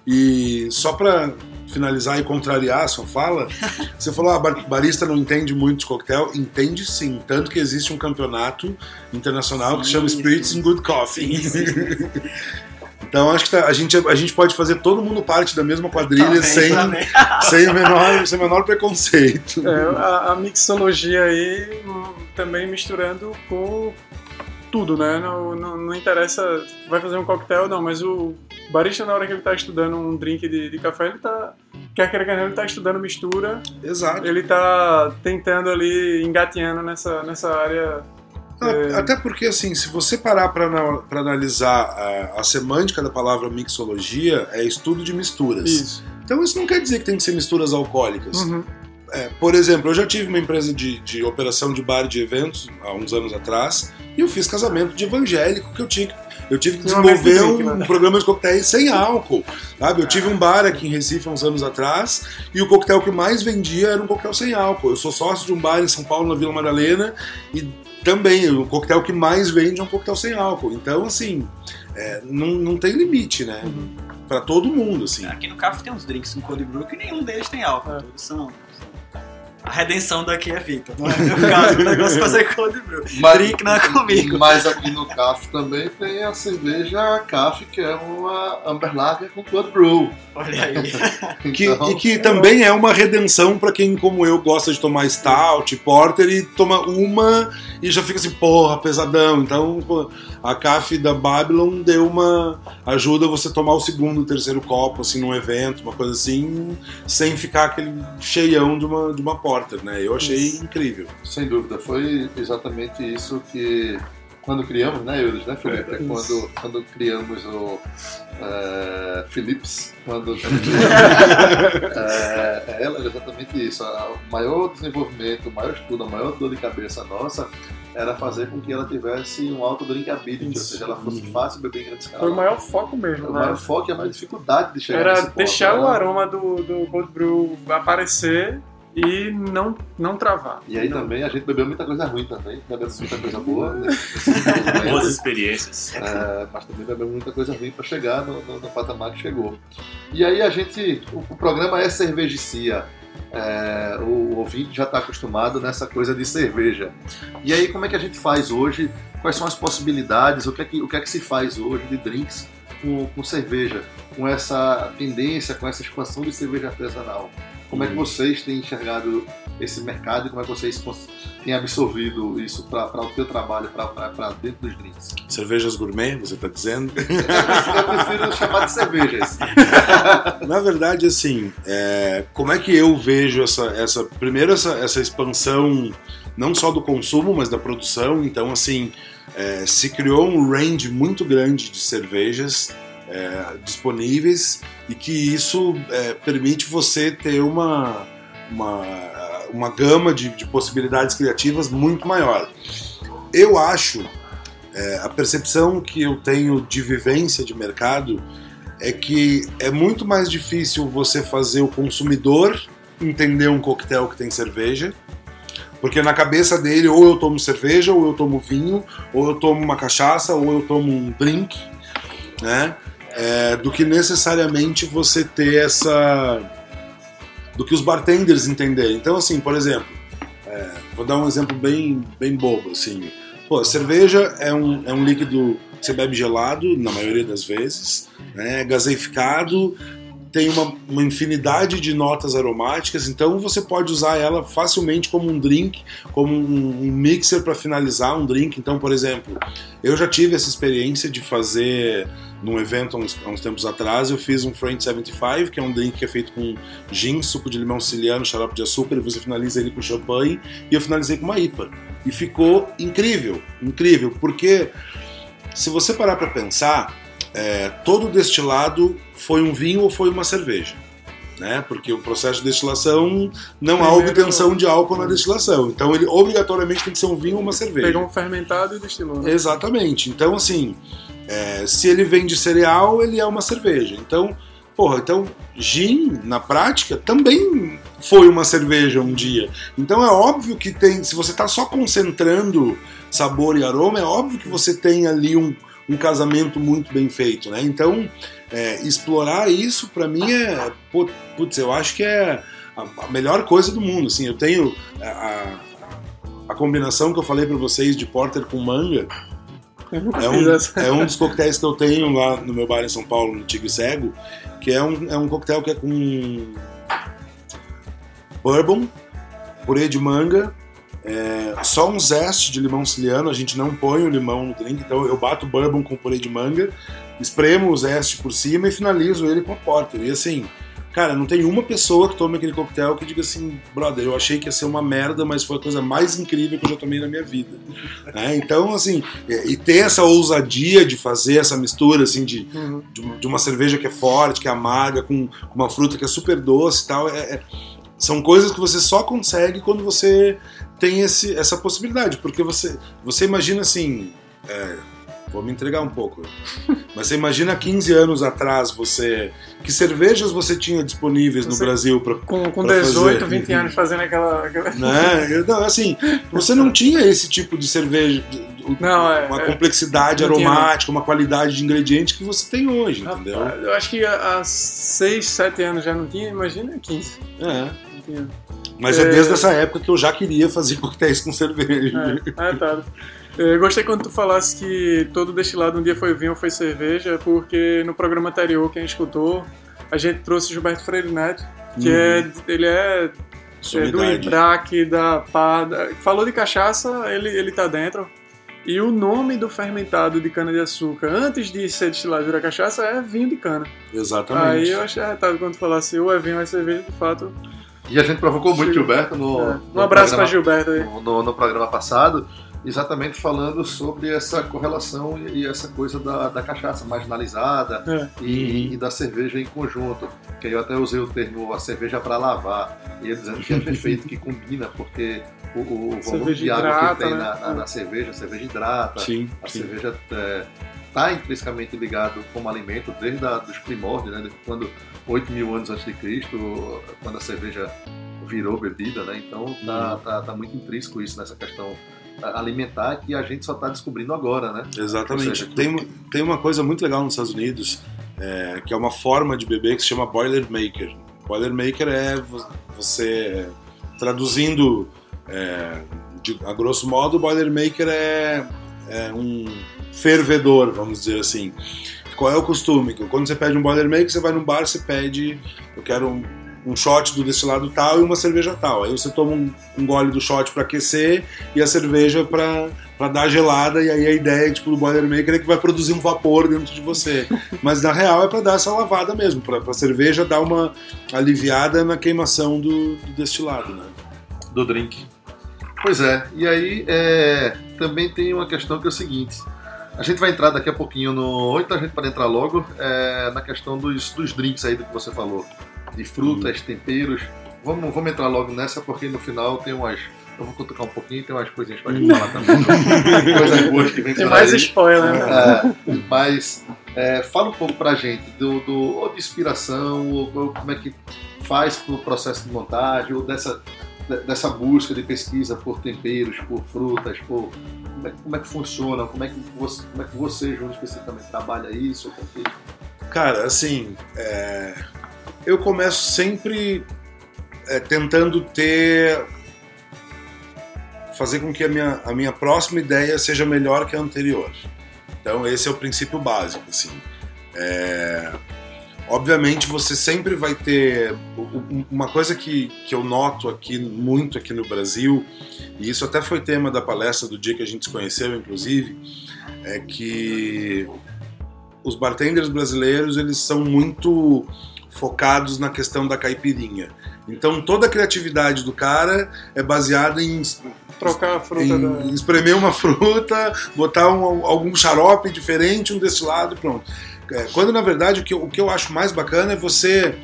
E só para finalizar e contrariar a sua fala, você falou, ah, barista não entende muito de coquetel. Entende sim, tanto que existe um campeonato internacional sim, que se chama Spirits in Good Coffee. Sim, sim, Então acho que tá, a, gente, a gente pode fazer todo mundo parte da mesma quadrilha também, sem, também. sem, o menor, sem o menor preconceito. É, a, a, mixologia aí também misturando com tudo, né? Não, não, não, interessa, vai fazer um coquetel, não, mas o barista na hora que ele está estudando um drink de, de café, ele está quer queira quer ele está estudando mistura. Exato. Ele está tentando ali, engatinhando nessa, nessa área é. Até porque, assim, se você parar para analisar a, a, semântica da palavra mixologia, é estudo de misturas. Isso. Então isso não quer dizer que tem que ser misturas alcoólicas. Uhum. É, por exemplo, eu já tive uma empresa de, de operação de bar de eventos há uns anos atrás e eu fiz casamento de evangélico que eu tinha que eu tive que uma desenvolver um, né? programa de coquetéis sem álcool. Sabe? Eu tive um bar aqui em Recife uns anos atrás e o coquetel que mais vendia era um coquetel sem álcool. Eu sou sócio de um bar em São Paulo, na Vila Madalena, e também o coquetel que mais vende é um coquetel sem álcool. Então, assim, é, não, não tem limite, né? Uhum. Pra todo mundo, assim. Aqui no Café tem uns drinks com cold brew que nenhum deles tem álcool. É. Todos são. A redenção daqui é Victor. Não é meu caso, o negócio é fazer cold brew. Mas- Drink não é comigo. Mas aqui no CAF também tem a cerveja CAF, que é uma Amber Lager com Cold Brew. Olha aí. Que- Então, e que também é uma redenção pra quem, como eu, gosta de tomar stout, porter e toma uma e já fica assim, porra, pesadão. Então, a CAF da Babylon deu uma ajuda você tomar o segundo, o terceiro copo, assim, num evento, uma coisa assim, sem ficar aquele cheião de uma, de uma porter, né? Eu achei Isso. incrível. Sem dúvida, foi exatamente isso que quando criamos, né, Eudes, né, Felipe? É, isso. quando, quando criamos o é, Philips, quando é, é, ela era exatamente isso. O maior desenvolvimento, o maior estudo, a maior dor de cabeça nossa era fazer com que ela tivesse um alto drinkability, ou Isso. seja, ela fosse Uhum. fácil beber em grande escala. Foi o maior foco mesmo, O né? maior foco e a maior dificuldade de chegar Era nesse ponto, deixar né? o aroma do, do Cold Brew aparecer e não, não travar. E aí também a gente bebeu muita coisa ruim também, bebemos muita coisa boa. Né? Boas experiências. É, mas também bebemos muita coisa ruim para chegar no, no- no patamar que chegou. E aí a gente, o, o programa é cervejicia. É, o, o ouvinte já está acostumado nessa coisa de cerveja. E aí como é que a gente faz hoje? Quais são as possibilidades? O que é que, o que, é que se faz hoje de drinks com, com cerveja? Com essa tendência, com essa expansão de cerveja artesanal? Como é que vocês têm enxergado esse mercado e como é que vocês têm absorvido isso para o seu trabalho, para dentro dos drinks? Cervejas gourmet, você tá dizendo? Eu prefiro chamar de cervejas. Na verdade, assim, é, como é que eu vejo essa, essa primeiro essa, essa expansão não só do consumo, mas da produção? Então, assim, é, se criou um range muito grande de cervejas é, disponíveis e que isso é, permite você ter uma uma, uma gama de, de possibilidades criativas muito maior. Eu acho é, a percepção que eu tenho de vivência de mercado é que é muito mais difícil você fazer o consumidor entender um coquetel que tem cerveja, porque na cabeça dele ou eu tomo cerveja, ou eu tomo vinho, ou eu tomo uma cachaça, ou eu tomo um drink, né? É, do que necessariamente você ter essa. do que os bartenders entenderem. Então, assim, por exemplo, é, vou dar um exemplo bem, bem bobo, assim. Pô, cerveja é um, é um líquido que você bebe gelado, na maioria das vezes, né? gaseificado, tem uma, uma infinidade de notas aromáticas, então você pode usar ela facilmente como um drink, como um, um mixer para finalizar um drink. Então, por exemplo, eu já tive essa experiência de fazer num evento há uns, há uns tempos atrás, eu fiz um French 75, que é um drink que é feito com gin, suco de limão siciliano, xarope de açúcar, e você finaliza ele com champanhe, e eu finalizei com uma IPA. E ficou incrível, incrível, porque se você parar para pensar, é, todo destilado foi um vinho ou foi uma cerveja. Né? Porque o processo de destilação não há Primeiro- obtenção de álcool na destilação. Então ele obrigatoriamente tem que ser um vinho ou uma cerveja. Pegou um fermentado e destilou. Né? Exatamente. Então, assim, é, se ele vem de cereal, ele é uma cerveja. Então, porra, então gin, na prática, também foi uma cerveja um dia. Então é óbvio que tem, se você está só concentrando sabor e aroma, é óbvio que você tem ali um, um casamento muito bem feito, né? Então, é, explorar isso para mim é, put- putz, eu acho que é a, melhor coisa do mundo. Assim, eu tenho a, a, a combinação que eu falei para vocês de porter com manga. É um, é um dos coquetéis que eu tenho lá no meu bar em São Paulo, no Tigre Cego, que é um, é um coquetel que é com bourbon, purê de manga, é, só um zeste de limão siciliano, a gente não põe o limão no drink, então eu bato bourbon com purê de manga, espremo o zeste por cima e finalizo ele com a porter. E assim, cara, não tem uma pessoa que tome aquele coquetel que diga assim, brother, eu achei que ia ser uma merda, mas foi a coisa mais incrível que eu já tomei na minha vida. né? Então, assim, e e ter essa ousadia de fazer essa mistura, assim, de, Uhum. de uma- cerveja que é forte, que é amarga, com com uma fruta que é super doce e tal, é- é- são coisas que você só consegue quando você tem esse, essa possibilidade, porque você, você imagina assim, é, vou me entregar um pouco. Mas você imagina 15 anos atrás, você. Que cervejas você tinha disponíveis no Você- Brasil para Com, com Pra 18, fazer. 20 anos fazendo aquela. aquela- né? Não, assim, você não tinha esse tipo de cerveja, Não, é- uma é- complexidade tinha, aromática, uma qualidade de ingrediente que você tem hoje, entendeu? Eu acho que há 6, 7 anos já não tinha, imagina 15. É. Mas é. É. desde essa época que eu já queria fazer coquetéis com cerveja. É, é, tá. Eu gostei quando tu falasse que todo destilado um dia foi vinho ou foi cerveja, porque no programa anterior, quem escutou, a gente trouxe Gilberto Freire Neto, que Uhum. é, ele é, é do. IBRAC, da PAD. Falou de cachaça, ele, ele tá dentro. E o nome do fermentado de cana-de-açúcar, antes de ser destilado virar cachaça, é vinho de cana. Exatamente. Aí eu achei arretado quando tu falasse ou é vinho ou é cerveja, de fato. E a gente provocou muito Gil- Gilberto no, é. no Um abraço pra programa- Gilberto aí. no, no- no programa passado, exatamente falando sobre essa correlação e, e essa coisa da, da cachaça marginalizada É. e, e da cerveja em conjunto. Que aí eu até usei o termo a cerveja para lavar, e ele dizendo que é perfeito, que combina, porque o, o volume de água hidrata, que tem né? na, na- na cerveja, a cerveja hidrata, Sim, a sim. cerveja está intrinsecamente ligado como alimento desde a, dos primórdios, né? Quando 8 mil anos antes de Cristo, quando a cerveja virou bebida, né? Então tá, tá, tá muito intrínseco isso nessa questão alimentar que a gente só está descobrindo agora, né? Exatamente. seja, Tem, tem uma coisa muito legal nos Estados Unidos, é, que é uma forma de beber que se chama Boilermaker. Boilermaker é vo- você, traduzindo é, de- a grosso modo, Boilermaker é, é um fervedor, vamos dizer assim. Qual é o costume? Quando você pede um Boilermaker, você vai num bar, você pede, eu quero um, um shot do destilado tal e uma cerveja tal. Aí você toma um, um gole do shot para aquecer e a cerveja para para dar gelada e aí a ideia tipo do boilermaker é que vai produzir um vapor dentro de você mas na real é para dar essa lavada mesmo para a cerveja dar uma aliviada na queimação do, do destilado né Do drink. Pois é, e aí é, também tem uma questão que é o seguinte. A gente vai entrar daqui a pouquinho no. Ou então a gente pode entrar logo é, na questão dos, dos drinks aí do que você falou. De frutas, temperos. Vamos, vamos entrar logo nessa, porque no final tem umas. Eu vou cutucar um pouquinho, tem umas coisinhas pra gente falar também. Coisas boas que vem Tem mais aí. spoiler, né? É, mas é, fala um pouco pra gente do, do ou de inspiração, ou, ou como é que faz pro processo de montagem, ou dessa, de- dessa busca de pesquisa por temperos, por frutas, por como é, como é que funciona, como é que você, como é que você, Júnior, especificamente trabalha isso, que- cara assim é, eu começo sempre é, tentando ter fazer com que a minha, a minha próxima ideia seja melhor que a anterior. Então esse é o princípio básico assim. É, obviamente você sempre vai ter uma coisa que, que eu noto aqui muito aqui no Brasil e isso até foi tema da palestra do dia que a gente se conheceu inclusive é que os bartenders brasileiros eles são muito focados na questão da caipirinha então toda a criatividade do cara é baseada em Trocar a fruta em da. espremer uma fruta, botar um- algum xarope diferente, um destilado pronto. É, Quando na verdade o que, eu- o que eu acho mais bacana é você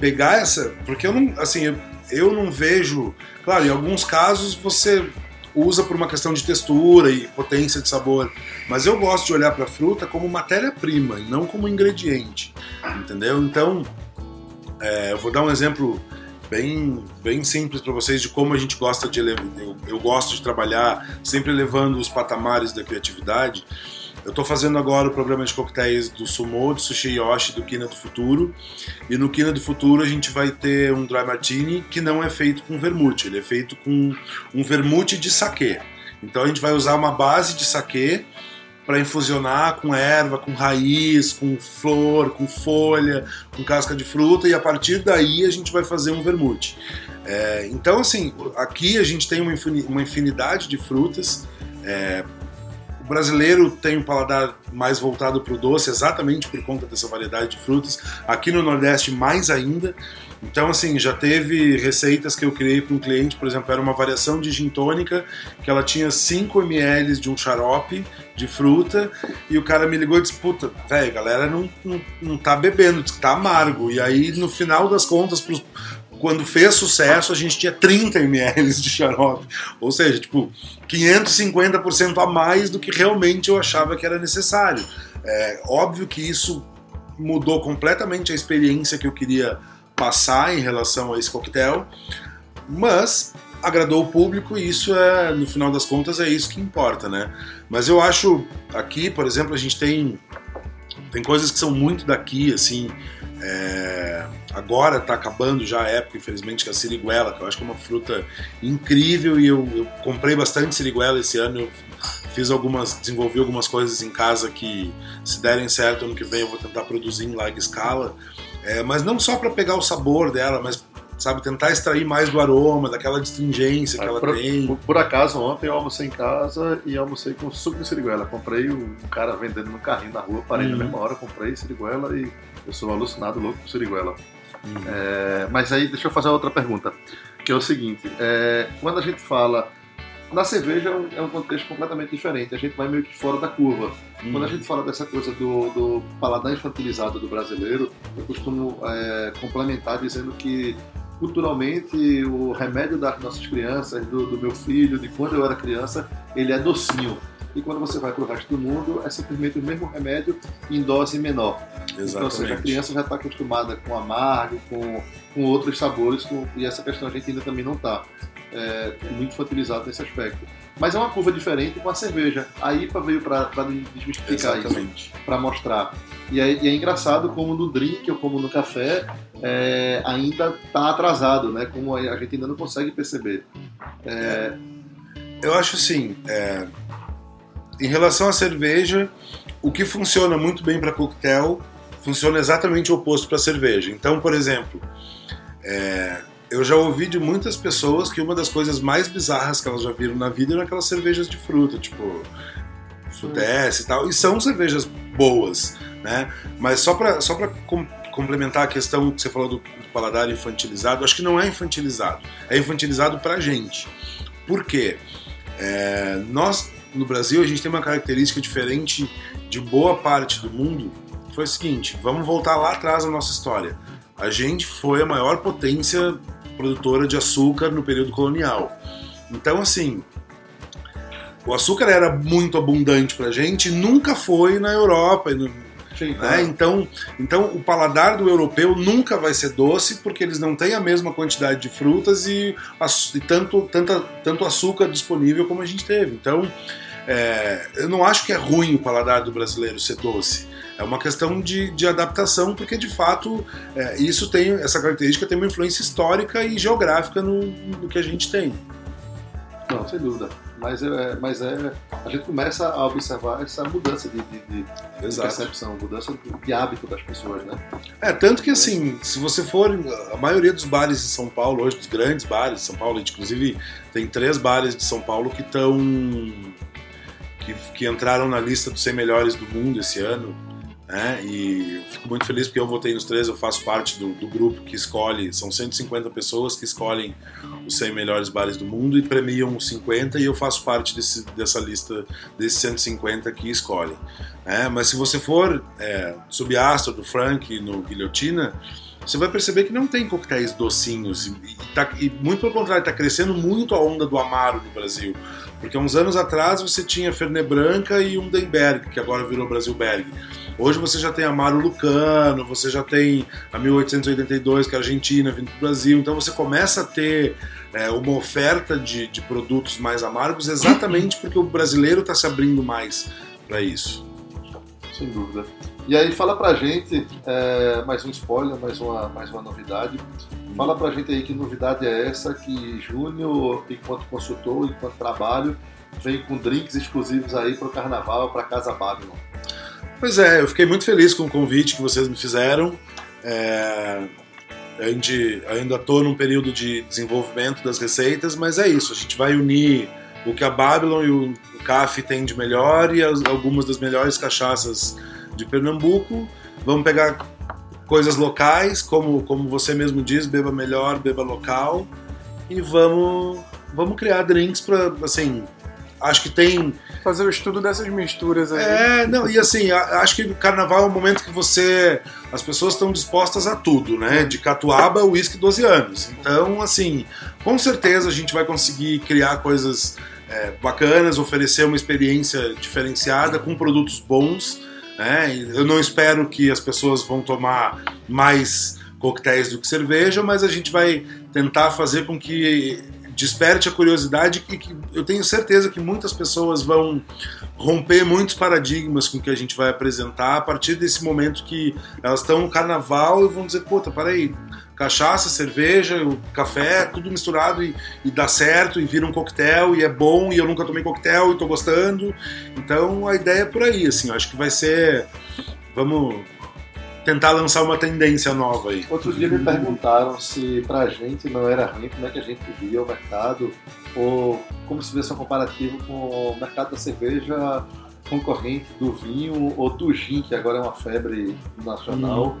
pegar essa. Porque eu não. Assim, eu, eu não vejo. Claro, em alguns casos você usa por uma questão de textura e potência de sabor. Mas eu gosto de olhar para a fruta como matéria-prima e não como ingrediente. Entendeu? Então, é, eu vou dar um exemplo bem, bem simples para vocês de como a gente gosta de eu, eu gosto de trabalhar sempre elevando os patamares da criatividade. Eu estou fazendo agora o programa de coquetéis do Sumo, do Sushi Yoshi, do Kina do Futuro. E no Kina do Futuro a gente vai ter um dry martini que não é feito com vermute, ele é feito com um vermute de saquê. Então a gente vai usar uma base de saquê para infusionar com erva, com raiz, com flor, com folha, com casca de fruta e a partir daí a gente vai fazer um vermute. É, então, assim, aqui a gente tem uma infini- uma infinidade de frutas. É, o brasileiro tem um paladar mais voltado para o doce, exatamente por conta dessa variedade de frutas. Aqui no Nordeste, mais ainda. Então, assim, já teve receitas que eu criei para um cliente, por exemplo, era uma variação de gin tônica, que ela tinha 5 ml de um xarope de fruta, e o cara me ligou e disse, puta, velho, galera não, não, não tá bebendo, tá amargo. E aí, no final das contas, pros, quando fez sucesso, a gente tinha 30 ml de xarope. Ou seja, tipo, 550% a mais do que realmente eu achava que era necessário. É óbvio que isso mudou completamente a experiência que eu queria passar em relação a esse coquetel, mas agradou o público e isso é, no final das contas, é isso que importa, né? Mas eu acho aqui, por exemplo, a gente tem tem coisas que são muito daqui, assim. É, agora está acabando já a época, infelizmente, que é a siriguela, que eu acho que é uma fruta incrível e eu, eu comprei bastante siriguela esse ano. Eu fiz algumas, desenvolvi algumas coisas em casa que, se derem certo ano que vem, eu vou tentar produzir em larga escala. É, mas não só para pegar o sabor dela, mas sabe, tentar extrair mais do aroma, daquela distingência que ela por, tem. Por, por, acaso, ontem eu almocei em casa e almocei com suco de siriguela. Comprei um cara vendendo no carrinho na rua, parei uhum. na mesma hora, comprei siriguela e eu sou alucinado, louco por siriguela. Uhum. É, mas aí, deixa eu fazer outra pergunta, que é o seguinte, é, quando a gente fala na cerveja é um contexto completamente diferente, a gente vai meio que fora da curva. Hum. Quando a gente fala dessa coisa do, do paladar infantilizado do brasileiro, eu costumo é, complementar dizendo que culturalmente o remédio das nossas crianças, do, do, meu filho, de quando eu era criança, ele é docinho. E quando você vai para o resto do mundo, é simplesmente o mesmo remédio em dose menor. Exatamente. Então, ou seja, a criança já está acostumada com amargo, com, com outros sabores, com, e essa questão a gente ainda também não está é, muito infantilizado nesse aspecto. Mas é uma curva diferente com a cerveja. A IPA veio para desmistificar Exatamente. isso, para mostrar. E é, e é, engraçado como no drink ou como no café é, ainda está atrasado, né? Como a gente ainda não consegue perceber. É... Eu acho assim, é, em relação à cerveja, o que funciona muito bem para coquetel funciona exatamente o oposto para cerveja. Então, por exemplo, é, eu já ouvi de muitas pessoas que uma das coisas mais bizarras que elas já viram na vida eram aquelas cervejas de fruta, tipo Fudesse e tal, e são cervejas boas, né? Mas só para só pra com, complementar a questão que você falou do, do, paladar infantilizado, acho que não é infantilizado, é infantilizado pra gente. Por quê? É, nós, no Brasil, a gente tem uma característica diferente de boa parte do mundo, foi o seguinte, vamos voltar lá atrás na nossa história. A gente foi a maior potência produtora de açúcar no período colonial. Então, assim, o açúcar era muito abundante pra gente, nunca foi na Europa. Sim, né? então, então, o paladar do europeu nunca vai ser doce porque eles não têm a mesma quantidade de frutas e, e tanto, tanta, tanto açúcar disponível como a gente teve. Então, é, eu não acho que é ruim o paladar do brasileiro ser doce. É uma questão de, de adaptação, porque de fato é, isso tem essa característica tem uma influência histórica e geográfica no, no que a gente tem. Não, sem dúvida. Mas é, mas é, a gente começa a observar essa mudança de, de, de, de percepção, mudança de hábito das pessoas, né? É, tanto que assim, se você for, a maioria dos bares de São Paulo, hoje, dos grandes bares de São Paulo, inclusive tem três bares de São Paulo que estão que, que entraram na lista dos 100 melhores do mundo esse ano. Né? E fico muito feliz porque eu votei nos três, eu faço parte do, do, grupo que escolhe, são 150 pessoas que escolhem os 100 melhores bares do mundo e premiam os 50 e eu faço parte desse, dessa lista desses 150 que escolhem. Né? Mas se você for é, Astro, do Frank, no Guilhotina, você vai perceber que não tem coquetéis docinhos. E, e, tá, e muito pelo contrário, está crescendo muito a onda do Amaro no Brasil. Porque uns anos atrás você tinha Fernet Branca e um Denberg, que agora virou Brasilberg. Hoje você já tem Amaro Lucano, você já tem a 1882, que é a Argentina, vindo para o Brasil. Então você começa a ter é, uma oferta de, de produtos mais amargos exatamente porque o brasileiro está se abrindo mais para isso. Sem dúvida. E aí fala pra gente, é, mais um spoiler, mais uma, mais uma novidade. Fala pra gente aí que novidade é essa que Júnior, enquanto consultor, enquanto trabalho, vem com drinks exclusivos aí pro carnaval, pra Casa Babylon. Pois é, eu fiquei muito feliz com o convite que vocês me fizeram. É, ainda estou num período de desenvolvimento das receitas, mas é isso, a gente vai unir o que a Babylon e o CAF têm de melhor e as, algumas das melhores cachaças de Pernambuco. Vamos pegar coisas locais, como, como você mesmo diz, beba melhor, beba local. E vamos, vamos criar drinks para, assim, acho que tem Fazer o estudo dessas misturas aí. é, não, e assim, acho que o carnaval é um momento que você. As pessoas estão dispostas a tudo, né? De catuaba, uísque 12 anos. Então, assim, com certeza a gente vai conseguir criar coisas é, bacanas, oferecer uma experiência diferenciada com produtos bons. Né? Eu não espero que as pessoas vão tomar mais coquetéis do que cerveja, mas a gente vai tentar fazer com que desperte a curiosidade e que eu tenho certeza que muitas pessoas vão romper muitos paradigmas com que a gente vai apresentar a partir desse momento que elas estão no carnaval e vão dizer, puta, peraí, cachaça, cerveja, café, tudo misturado e, e dá certo e vira um coquetel e é bom e eu nunca tomei coquetel e tô gostando. Então a ideia é por aí, assim, eu acho que vai ser. Vamos tentar lançar uma tendência nova aí. Outro dia me perguntaram se pra gente não era ruim, como é que a gente via o mercado, ou como se fizesse um comparativo com o mercado da cerveja concorrente do vinho ou do gin, que agora é uma febre nacional.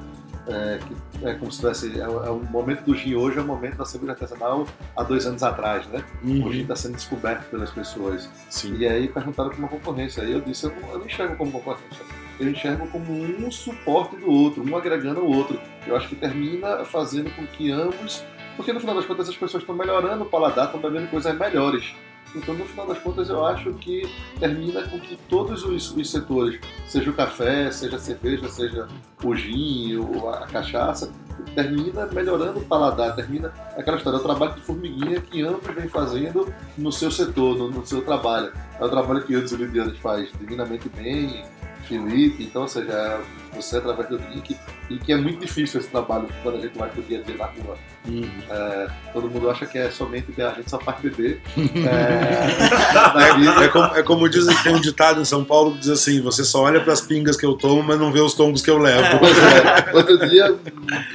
É, que é como se tivesse. É, o- é o momento do gin hoje, é o momento da cerveja artesanal há dois anos atrás, né? O gin está sendo descoberto pelas pessoas. Sim. E aí perguntaram como concorrência. Aí eu disse, eu não, eu não enxergo como concorrência. Eu enxergo como um suporte do outro, um agregando ao outro. Eu acho que termina fazendo com que ambos. Porque no final das contas as pessoas estão melhorando o paladar, estão bebendo coisas melhores. Então no final das contas eu acho que termina com que todos os, os setores, seja o café, seja a cerveja, seja o gin, ou a cachaça, termina melhorando o paladar, termina aquela história, é o trabalho de formiguinha que ambos vêm fazendo no seu setor, no, no seu trabalho. É o trabalho que outros Olivianos faz divinamente bem, Felipe, então, ou seja, você através do drink, e que é muito difícil esse trabalho quando a gente vai pro dia a dia na rua. Uhum. Todo mundo acha que é somente a gente só faz beber. É, vida. É como, é como dizem, tem um ditado em São Paulo que diz assim: você só olha para as pingas que eu tomo, mas não vê os tombos que eu levo. É, outro dia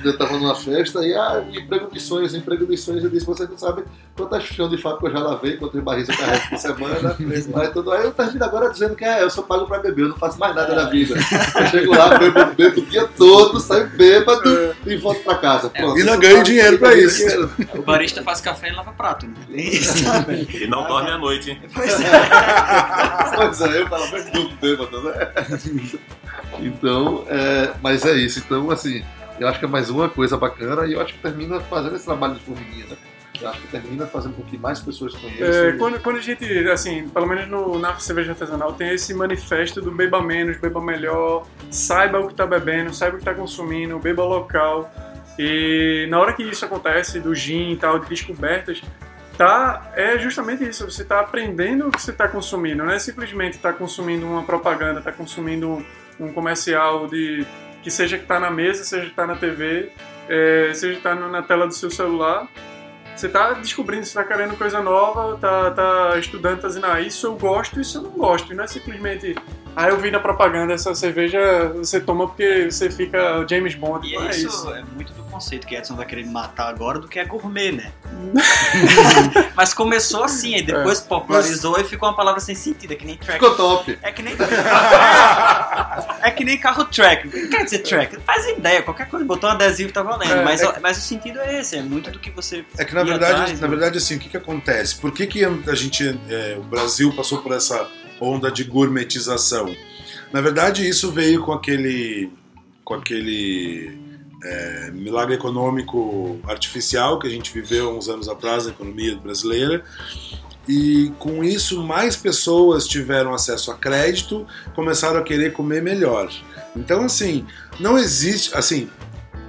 eu estava numa festa e ah, emprego de sonhos, emprego de sonhos. Eu disse: vocês não sabem quantas chão de fábrica eu já lavei, quantas barris eu carrego por semana. Aí, tudo, aí eu termino agora dizendo que é, eu só pago pra beber, eu não faço mais nada na vida. Eu chego lá, bebo, bebo o dia todo, saio bêbado e volto pra casa. Pronto, E eu ganho dinheiro pra isso. dinheiro. O barista faz café e lava prato, né? É isso. E não dorme à noite, hein? Pois é. Pois é, eu pelo menos durmo bêbado, né? Então, é, mas é isso. Então, assim, eu acho que é mais uma coisa bacana e eu acho que termina fazendo esse trabalho de formiguinha, né? Que termina fazendo com que mais pessoas conheçam. É, quando, quando a gente, assim, pelo menos no, na cerveja artesanal, tem esse manifesto do beba menos, beba melhor, saiba o que está bebendo, saiba o que está consumindo, beba local. E na hora que isso acontece, do gin e tal, de descobertas, tá, é justamente isso, você está aprendendo o que você está consumindo, não é simplesmente estar consumindo uma propaganda, está consumindo um, um comercial de que seja que está na mesa, seja que está na TV, é, seja que está na tela do seu celular. Você tá descobrindo, você tá querendo coisa nova, tá, tá estudando, tá dizendo, ah, isso eu gosto, isso eu não gosto. E não é simplesmente, ah, eu vi na propaganda essa cerveja, você toma porque você fica James Bond. E é é isso, isso. é muito do conceito que Edson vai querer me matar agora do que é gourmet, né? Mas começou assim, aí depois popularizou e ficou uma palavra sem sentido, é que nem track. Ficou top. É que nem. é que nem carro track. O que quer dizer track? Não faz ideia, qualquer coisa, botou um adesivo tá valendo. É, mas, é- mas o sentido é esse, é muito do que você. É que na verdade, atrás, na né? verdade, assim, o que, que acontece? Por que, que a gente, é, o Brasil passou por essa onda de gourmetização? Na verdade, isso veio com aquele, com aquele é, milagre econômico artificial que a gente viveu há uns anos atrás na economia brasileira. E com isso, mais pessoas tiveram acesso a crédito, começaram a querer comer melhor. Então, assim, não existe. Assim,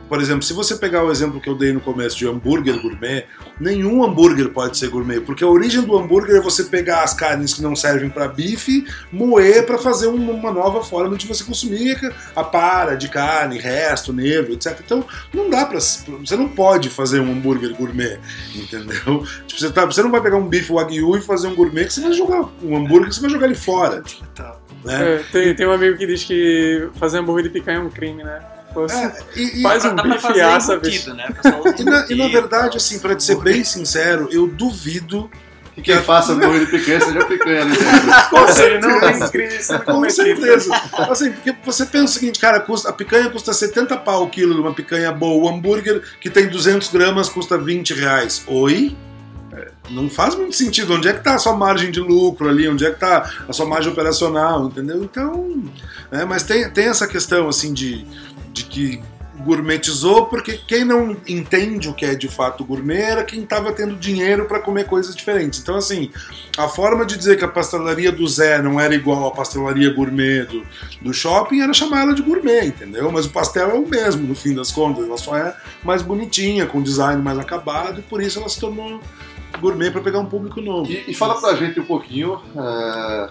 por exemplo, se você pegar o exemplo que eu dei no começo de hambúrguer gourmet, nenhum hambúrguer pode ser gourmet, porque a origem do hambúrguer é você pegar as carnes que não servem para bife, moer para fazer um- uma nova forma de você consumir a para de carne, resto, nervo, etc. Então, não dá para você não pode fazer um hambúrguer gourmet, entendeu? Tipo, você, tá- você não vai pegar um bife wagyu e fazer um gourmet que você vai jogar um hambúrguer que você vai jogar ele fora, né? É, tem, tem um amigo que diz que fazer hambúrguer de picanha é um crime, né? Você É, e- e- faz um bife assa, bicho. né? Usa E na, e na verdade, assim, pra te ser bem sincero, eu duvido Que quem faça hambúrguer de picanha seja picanha dentro. Ou seja, não tem Com cometido. certeza. Assim, porque você pensa o seguinte, cara, custa, a picanha custa 70 pau o quilo de uma picanha boa, o hambúrguer que tem 200 gramas custa 20 reais. Oi? não faz muito sentido. Onde é que está a sua margem de lucro ali? Onde é que está a sua margem operacional? Entendeu? Então, né, mas tem, tem essa questão assim de, de que gourmetizou, porque quem não entende o que é de fato gourmet era quem estava tendo dinheiro para comer coisas diferentes. Então, assim, a forma de dizer que a pastelaria do Zé não era igual à pastelaria gourmet do, do shopping era chamar ela de gourmet, entendeu? Mas o pastel é o mesmo, no fim das contas, ela só é mais bonitinha, com design mais acabado, e por isso ela se tornou gourmet para pegar um público novo. E, e fala pra gente um pouquinho é,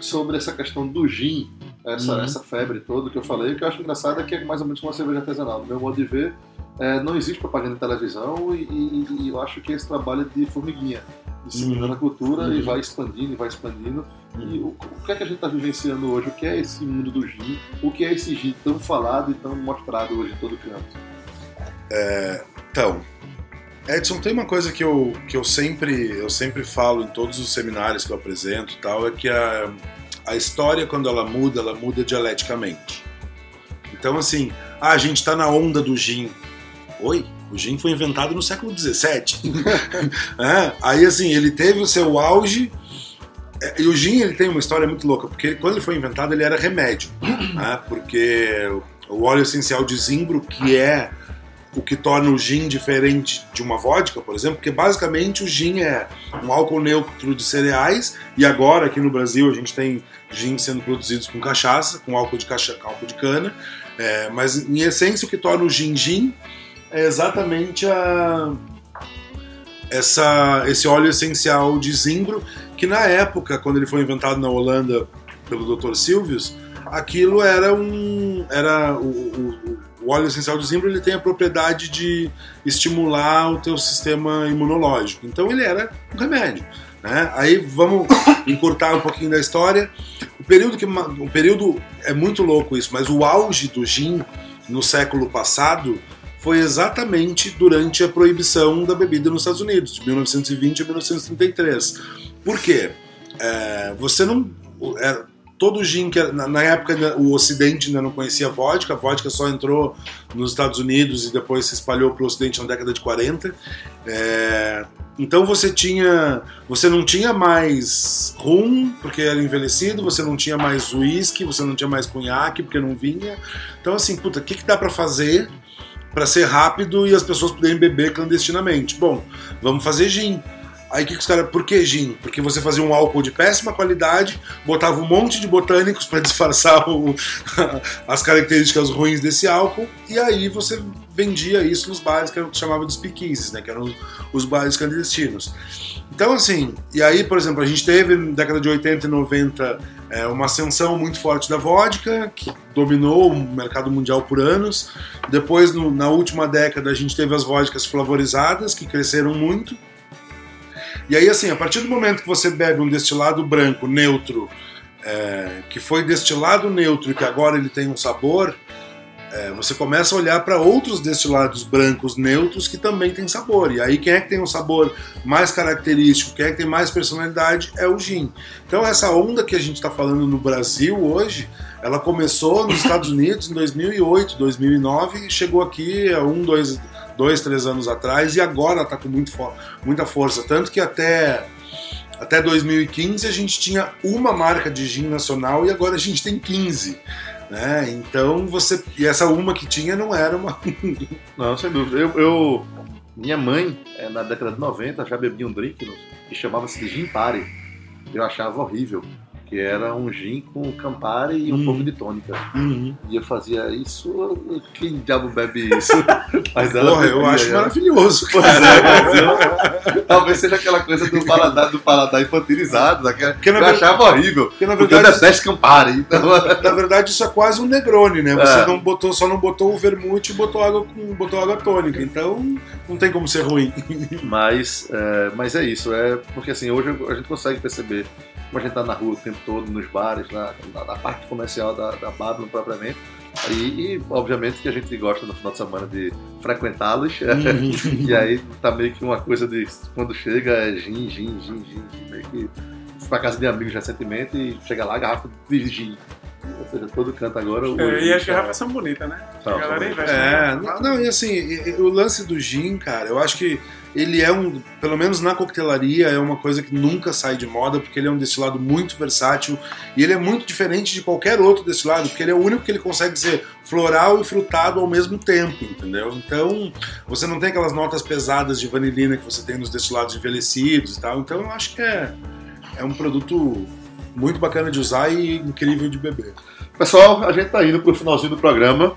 sobre essa questão do gin, essa, Uhum. essa febre toda que eu falei, que eu acho engraçado é que é mais ou menos uma cerveja artesanal. No meu modo de ver, é, não existe propaganda em televisão e, e- e eu acho que esse trabalho é de formiguinha, disseminando Uhum. a cultura e Uhum. vai expandindo e vai expandindo. E o, o que é que a gente está vivenciando hoje? O que é esse mundo do gin? O que é esse gin tão falado e tão mostrado hoje em todo canto? Então, Edson, tem uma coisa que eu, que eu sempre eu sempre falo em todos os seminários que eu apresento e tal, é que a, a história, quando ela muda, ela muda dialeticamente. Então, assim, ah, a gente está na onda do gin. Oi? O gin foi inventado no século XVII. É, aí, assim, ele teve o seu auge. é, E o gin ele tem uma história muito louca, porque quando ele foi inventado ele era remédio, né? porque o óleo essencial de zimbro, que é o que torna o gin diferente de uma vodka, por exemplo, porque basicamente o gin é um álcool neutro de cereais e agora aqui no Brasil a gente tem gin sendo produzidos com cachaça, com álcool de, cacha, álcool de cana, é, mas em essência o que torna o gin gin é exatamente a, essa, esse óleo essencial de zimbro que na época, quando ele foi inventado na Holanda pelo Dr. Silvius, aquilo era um era o, o, o óleo essencial de zimbro ele tem a propriedade de estimular o teu sistema imunológico. Então ele era um remédio. Né? Aí vamos encurtar um pouquinho da história. O período que o período é muito louco isso, mas o auge do gin no século passado foi exatamente durante a proibição da bebida nos Estados Unidos, de 1920 a 1933. Por quê? É, você não. é, todo gin que. Na, na época né, o Ocidente ainda não conhecia vodka, a vodka só entrou nos Estados Unidos e depois se espalhou para o Ocidente na década de 40. É, então você tinha. Você não tinha mais rum, porque era envelhecido, você não tinha mais uísque, você não tinha mais cunhaque, porque não vinha. Então, assim, puta, o que, que dá para fazer para ser rápido e as pessoas poderem beber clandestinamente? Bom, vamos fazer gin. Aí que, que os caras. Por que gin? Porque você fazia um álcool de péssima qualidade, botava um monte de botânicos para disfarçar o- as características ruins desse álcool, e aí você vendia isso nos bares que a gente chamava de speakeasies, né? Que eram os, os bares clandestinos. Então, assim, e aí, por exemplo, a gente teve na década de 80 e 90 é, uma ascensão muito forte da vodka, que dominou o mercado mundial por anos. Depois, no- na última década, a gente teve as vodkas flavorizadas, que cresceram muito. E aí, assim, a partir do momento que você bebe um destilado branco neutro, é, que foi destilado neutro e que agora ele tem um sabor, é, você começa a olhar para outros destilados brancos neutros que também têm sabor. E aí, quem é que tem um sabor mais característico, quem é que tem mais personalidade é o gin. Então, essa onda que a gente está falando no Brasil hoje, ela começou nos Estados Unidos em 2008, 2009 e chegou aqui há um, dois, dois três anos atrás e agora está com muito fo- muita força. Tanto que até, até 2015 a gente tinha uma marca de gin nacional e agora a gente tem 15. Né? Então você. E essa uma que tinha não era uma. Não, sem dúvida. Eu, eu- minha mãe, é, na década de 90, já bebia um drink que chamava-se de gin Pari. Eu achava horrível. Que era um gin com Campari e um Uhum. pouco de tônica. Uhum. E eu fazia isso. Quem diabo bebe isso? Mas ela Porra, eu acho e maravilhoso. Pois é, eu- talvez seja aquela coisa do paladar, do paladar infantilizado, daquela, Porque, na eu verdade- achava horrível. Porque na Porque eu verdade, detesto Campari. Então, na verdade isso é quase um Negroni, né? Você É. não botou, só não botou o vermute e botou água botou água tônica. Então não tem como ser ruim. Mas, é, mas é isso, é porque assim, hoje a gente consegue perceber como a gente tá na rua o tempo todo, nos bares, na, na, na parte comercial da, da Babylon propriamente. E, e, obviamente que a gente gosta no final de semana de frequentá-los. e aí tá meio que uma coisa de quando chega é gin, gin, gin, gin, gin meio que fui pra casa de amigos recentemente e chega lá garrafa de gin. Ou seja, todo canto agora. o É, gin e as tá- garrafas são bonitas, né? São, a galera investe. É, né? não, não, e assim, e- e o lance do gin, cara, eu acho que ele é um, pelo menos na coquetelaria, é uma coisa que nunca sai de moda, porque ele é um destilado muito versátil e ele é muito diferente de qualquer outro destilado, porque ele é o único que ele consegue ser floral e frutado ao mesmo tempo, entendeu? Então, você não tem aquelas notas pesadas de vanilina que você tem nos destilados envelhecidos e tal. Então, eu acho que é, é um produto muito bacana de usar e incrível de beber. Pessoal, a gente está indo para o finalzinho do programa.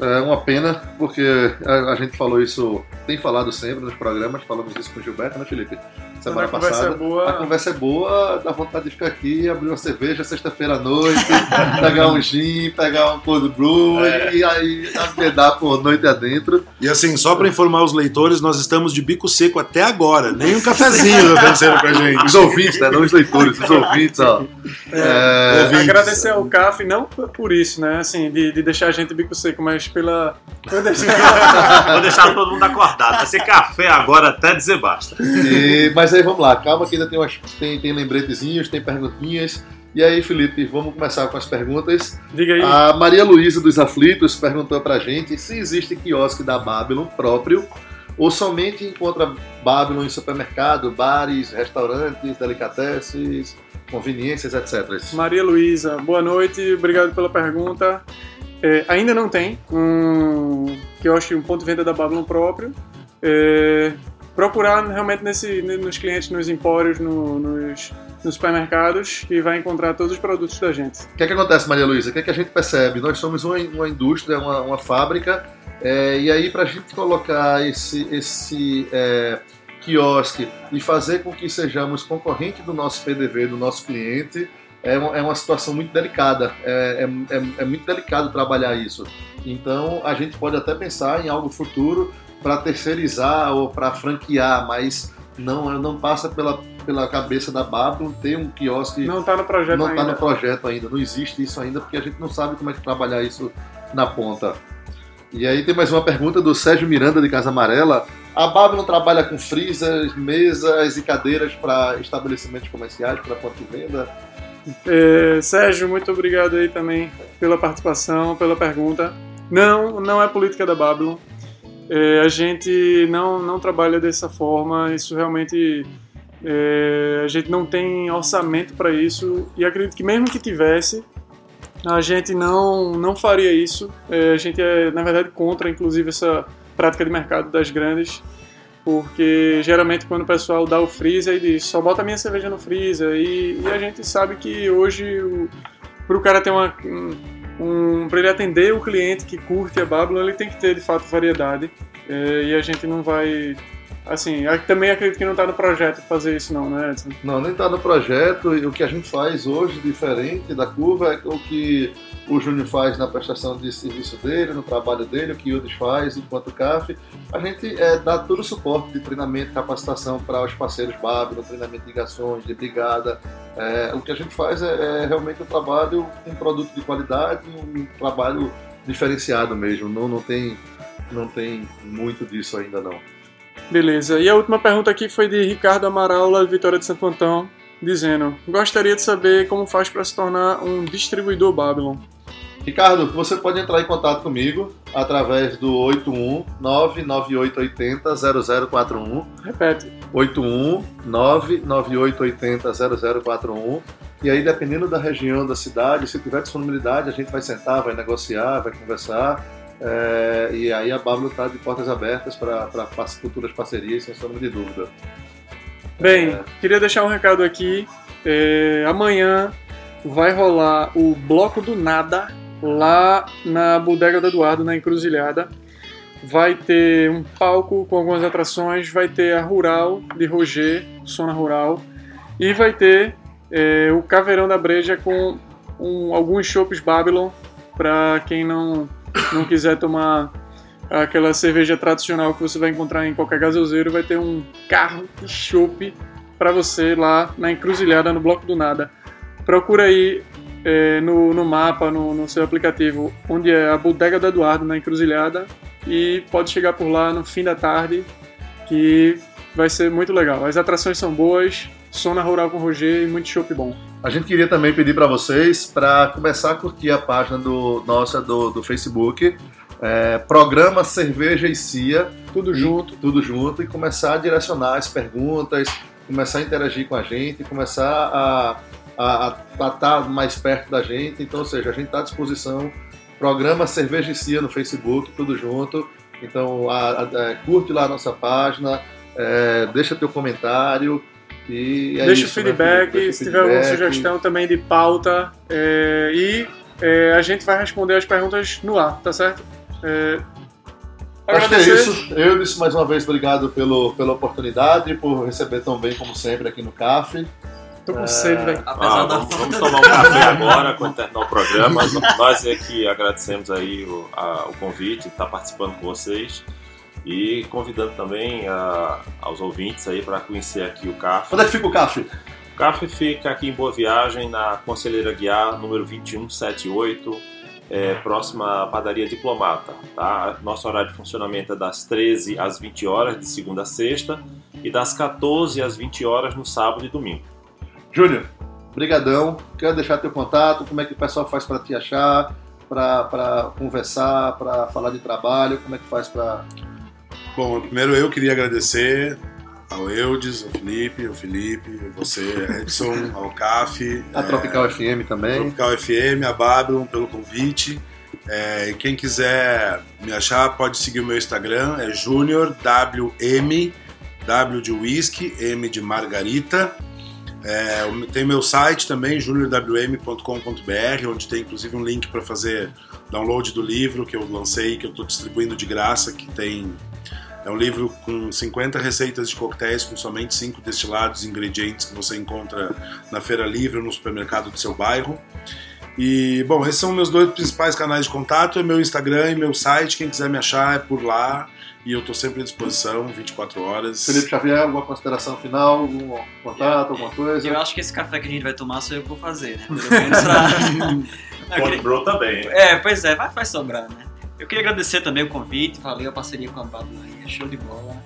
É uma pena, porque a, gente falou isso, tem falado sempre nos programas, falamos isso com o Gilberto, né, Felipe? Semana a passada. Conversa é boa. A conversa é boa, dá vontade de ficar aqui, abrir uma cerveja sexta-feira à noite, pegar um gin, pegar um cold brew é. e aí abedar por noite adentro. E assim, só para informar os leitores, nós estamos de bico seco até agora, nem um cafezinho ofereceram pra gente. Os ouvintes, né? Não os leitores, os ouvintes, ó. É, ouvintes. Agradecer ao CAF, não por isso, né? Assim, de, de deixar a gente bico seco, mas pela. Vou deixar, Vou deixar todo mundo acordado. Vai ser café agora até dizer basta. E, mas aí vamos lá, calma que ainda tem, umas, tem, tem lembretezinhos, tem perguntinhas. E aí, Felipe, vamos começar com as perguntas. Diga aí. A Maria Luísa dos Aflitos perguntou pra gente se existe quiosque da Babylon próprio ou somente encontra Babylon em supermercado, bares, restaurantes, delicatesses, conveniências, etc. Maria Luísa, boa noite, obrigado pela pergunta. É, ainda não tem um quiosque, um ponto de venda da Babylon próprio. É, procurar realmente nesse, nos clientes, nos empórios, no, nos, nos supermercados, que vai encontrar todos os produtos da gente. O que, é que acontece, Maria Luísa? O que, é que a gente percebe? Nós somos uma, uma indústria, uma, uma fábrica, é, e aí para a gente colocar esse, esse é, quiosque e fazer com que sejamos concorrente do nosso PDV, do nosso cliente, é uma, é uma situação muito delicada. É, é, é, é, muito delicado trabalhar isso. Então, a gente pode até pensar em algo futuro para terceirizar ou para franquear, mas não, não passa pela, pela cabeça da Babylon ter um quiosque. Não está no projeto não tá ainda. Não está no projeto ainda. Não existe isso ainda porque a gente não sabe como é que trabalhar isso na ponta. E aí tem mais uma pergunta do Sérgio Miranda de Casa Amarela. A Babylon trabalha com freezers, mesas e cadeiras para estabelecimentos comerciais, para ponto de venda? É, Sérgio, muito obrigado aí também pela participação, pela pergunta. Não, não é política da Babylon. É, a gente não, não trabalha dessa forma, isso realmente. É, a gente não tem orçamento para isso e acredito que mesmo que tivesse, a gente não, não faria isso. É, a gente é, na verdade, contra, inclusive, essa prática de mercado das grandes porque geralmente quando o pessoal dá o freezer e diz só bota minha cerveja no freezer e, e a gente sabe que hoje para o cara ter uma um, para ele atender o cliente que curte a Babylon ele tem que ter de fato variedade é, e a gente não vai Assim, também acredito que não está no projeto fazer isso não, né, Edson? Não, nem está no projeto. E o que a gente faz hoje, diferente da curva, é o que o Júnior faz na prestação de serviço dele, no trabalho dele, o que o Yudes faz enquanto CAF. A gente é, dá todo o suporte de treinamento, capacitação para os parceiros BAB, no treinamento de ligações, de brigada. É, o que a gente faz é, é realmente um trabalho, um produto de qualidade, um trabalho diferenciado mesmo. Não, não, tem, não tem muito disso ainda não. Beleza. E a última pergunta aqui foi de Ricardo Amaral, lá de Vitória de Santo Antão, dizendo: Gostaria de saber como faz para se tornar um distribuidor Babylon. Ricardo, você pode entrar em contato comigo através do 81 99880 0041. Repete. 81 99880 0041. E aí, dependendo da região da cidade, se tiver disponibilidade, a gente vai sentar, vai negociar, vai conversar é, e aí a Bablo está de portas abertas para futuras parcerias, sem sombra de dúvida. Bem, é... queria deixar um recado aqui. É, amanhã vai rolar o Bloco do Nada lá na Bodega do Eduardo, na Encruzilhada. Vai ter um palco com algumas atrações, vai ter a Rural de Roger, Sona Rural, e vai ter é, o Caveirão da Breja com um, alguns chopes Babylon para quem não não quiser tomar aquela cerveja tradicional que você vai encontrar em qualquer gasoseiro, vai ter um carro de chopp para você lá na encruzilhada no Bloco do Nada. Procura aí é, no, no mapa, no, no, seu aplicativo, onde é a Bodega do Eduardo na encruzilhada e pode chegar por lá no fim da tarde, que vai ser muito legal. As atrações são boas, Sona Rural com Roger e muito chopp bom. A gente queria também pedir para vocês para começar a curtir a página do, nossa do, do Facebook. é, programa Cerveja e Cia, Tudo junto. tudo junto, e começar a direcionar as perguntas, começar a interagir com a gente, começar a a estar mais perto da gente. Então, ou seja, a gente está à disposição. Programa Cerveja e Cia no Facebook, tudo junto. Então, a, a, a, curte lá a nossa página, é, deixa teu comentário. E é deixa isso, o feedback, né, Deixa se tiver alguma feedback. sugestão também de pauta. é, e é, a gente vai responder as perguntas no ar, tá certo? É, Acho que é agradecer- isso. Eu disse mais uma vez obrigado pelo, pela oportunidade, por receber tão bem como sempre aqui no CAF. Tô com sede, velho. Apesar Ah, da vamos, vamos tomar um café agora quando terminar o programa. Nós é que agradecemos aí o, a- o convite, estar participando com vocês e convidando também a- aos ouvintes aí para conhecer aqui o CAF. Onde é que fica o CAF? O CAF fica aqui em Boa Viagem, na Conselheira Guiar, número 2178, é, próxima à padaria Diplomata. Tá? Nosso horário de funcionamento é das 13 às 20 horas, de segunda a sexta, e das 14 às 20 horas no sábado e domingo. Júnior, brigadão. Quero deixar teu contato, como é que o pessoal faz para te achar, para conversar, para falar de trabalho, como é que faz para... Bom, primeiro eu queria agradecer ao Eudes, ao Felipe, ao Felipe, a você, a Edson, ao CAF, A é, Tropical FM também. Tropical FM, a Babylon pelo convite. É, e quem quiser me achar pode seguir o meu Instagram, é Junior WM, W de whisky, M de margarita. É, tem meu site também, juniorwm.com.br, onde tem inclusive um link para fazer download do livro que eu lancei, que eu estou distribuindo de graça, que tem é um livro com 50 receitas de coquetéis com somente 5 destilados e ingredientes que você encontra na feira livre ou no supermercado do seu bairro. E, bom, esses são meus dois principais canais de contato, é meu Instagram e meu site, quem quiser me achar é por lá. E eu tô sempre à disposição, 24 horas. Felipe Xavier, alguma consideração final, algum contato, alguma coisa? Eu acho que esse café que a gente vai tomar sou eu que vou fazer, né? Pelo menos pra... Também. É, pois é, vai, vai sobrar, né? Eu queria agradecer também o convite, valeu a parceria com a Babylon aí, show de bola.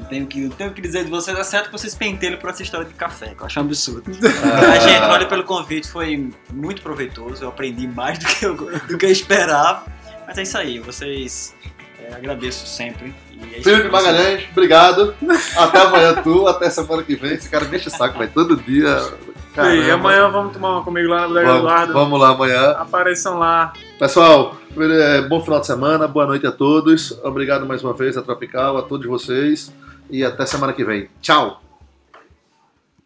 Não tenho o que, não tenho que dizer de vocês, exceto que vocês pentelham por essa história de café, que eu acho um absurdo. Ah, gente, valeu pelo convite, foi muito proveitoso, eu aprendi mais do que eu, do que eu esperava. Mas é isso aí, vocês é, agradeço sempre. E é Felipe. Magalhães, obrigado. Até amanhã tu, até semana que vem. Esse cara enche o saco, vai todo dia. E Caramba. amanhã vamos tomar uma comigo lá na Bodega vamos, Eduardo. vamos lá amanhã. Apareçam lá. Pessoal, bom final de semana, boa noite a todos. Obrigado mais uma vez a Tropical, a todos vocês. E até semana que vem. Tchau!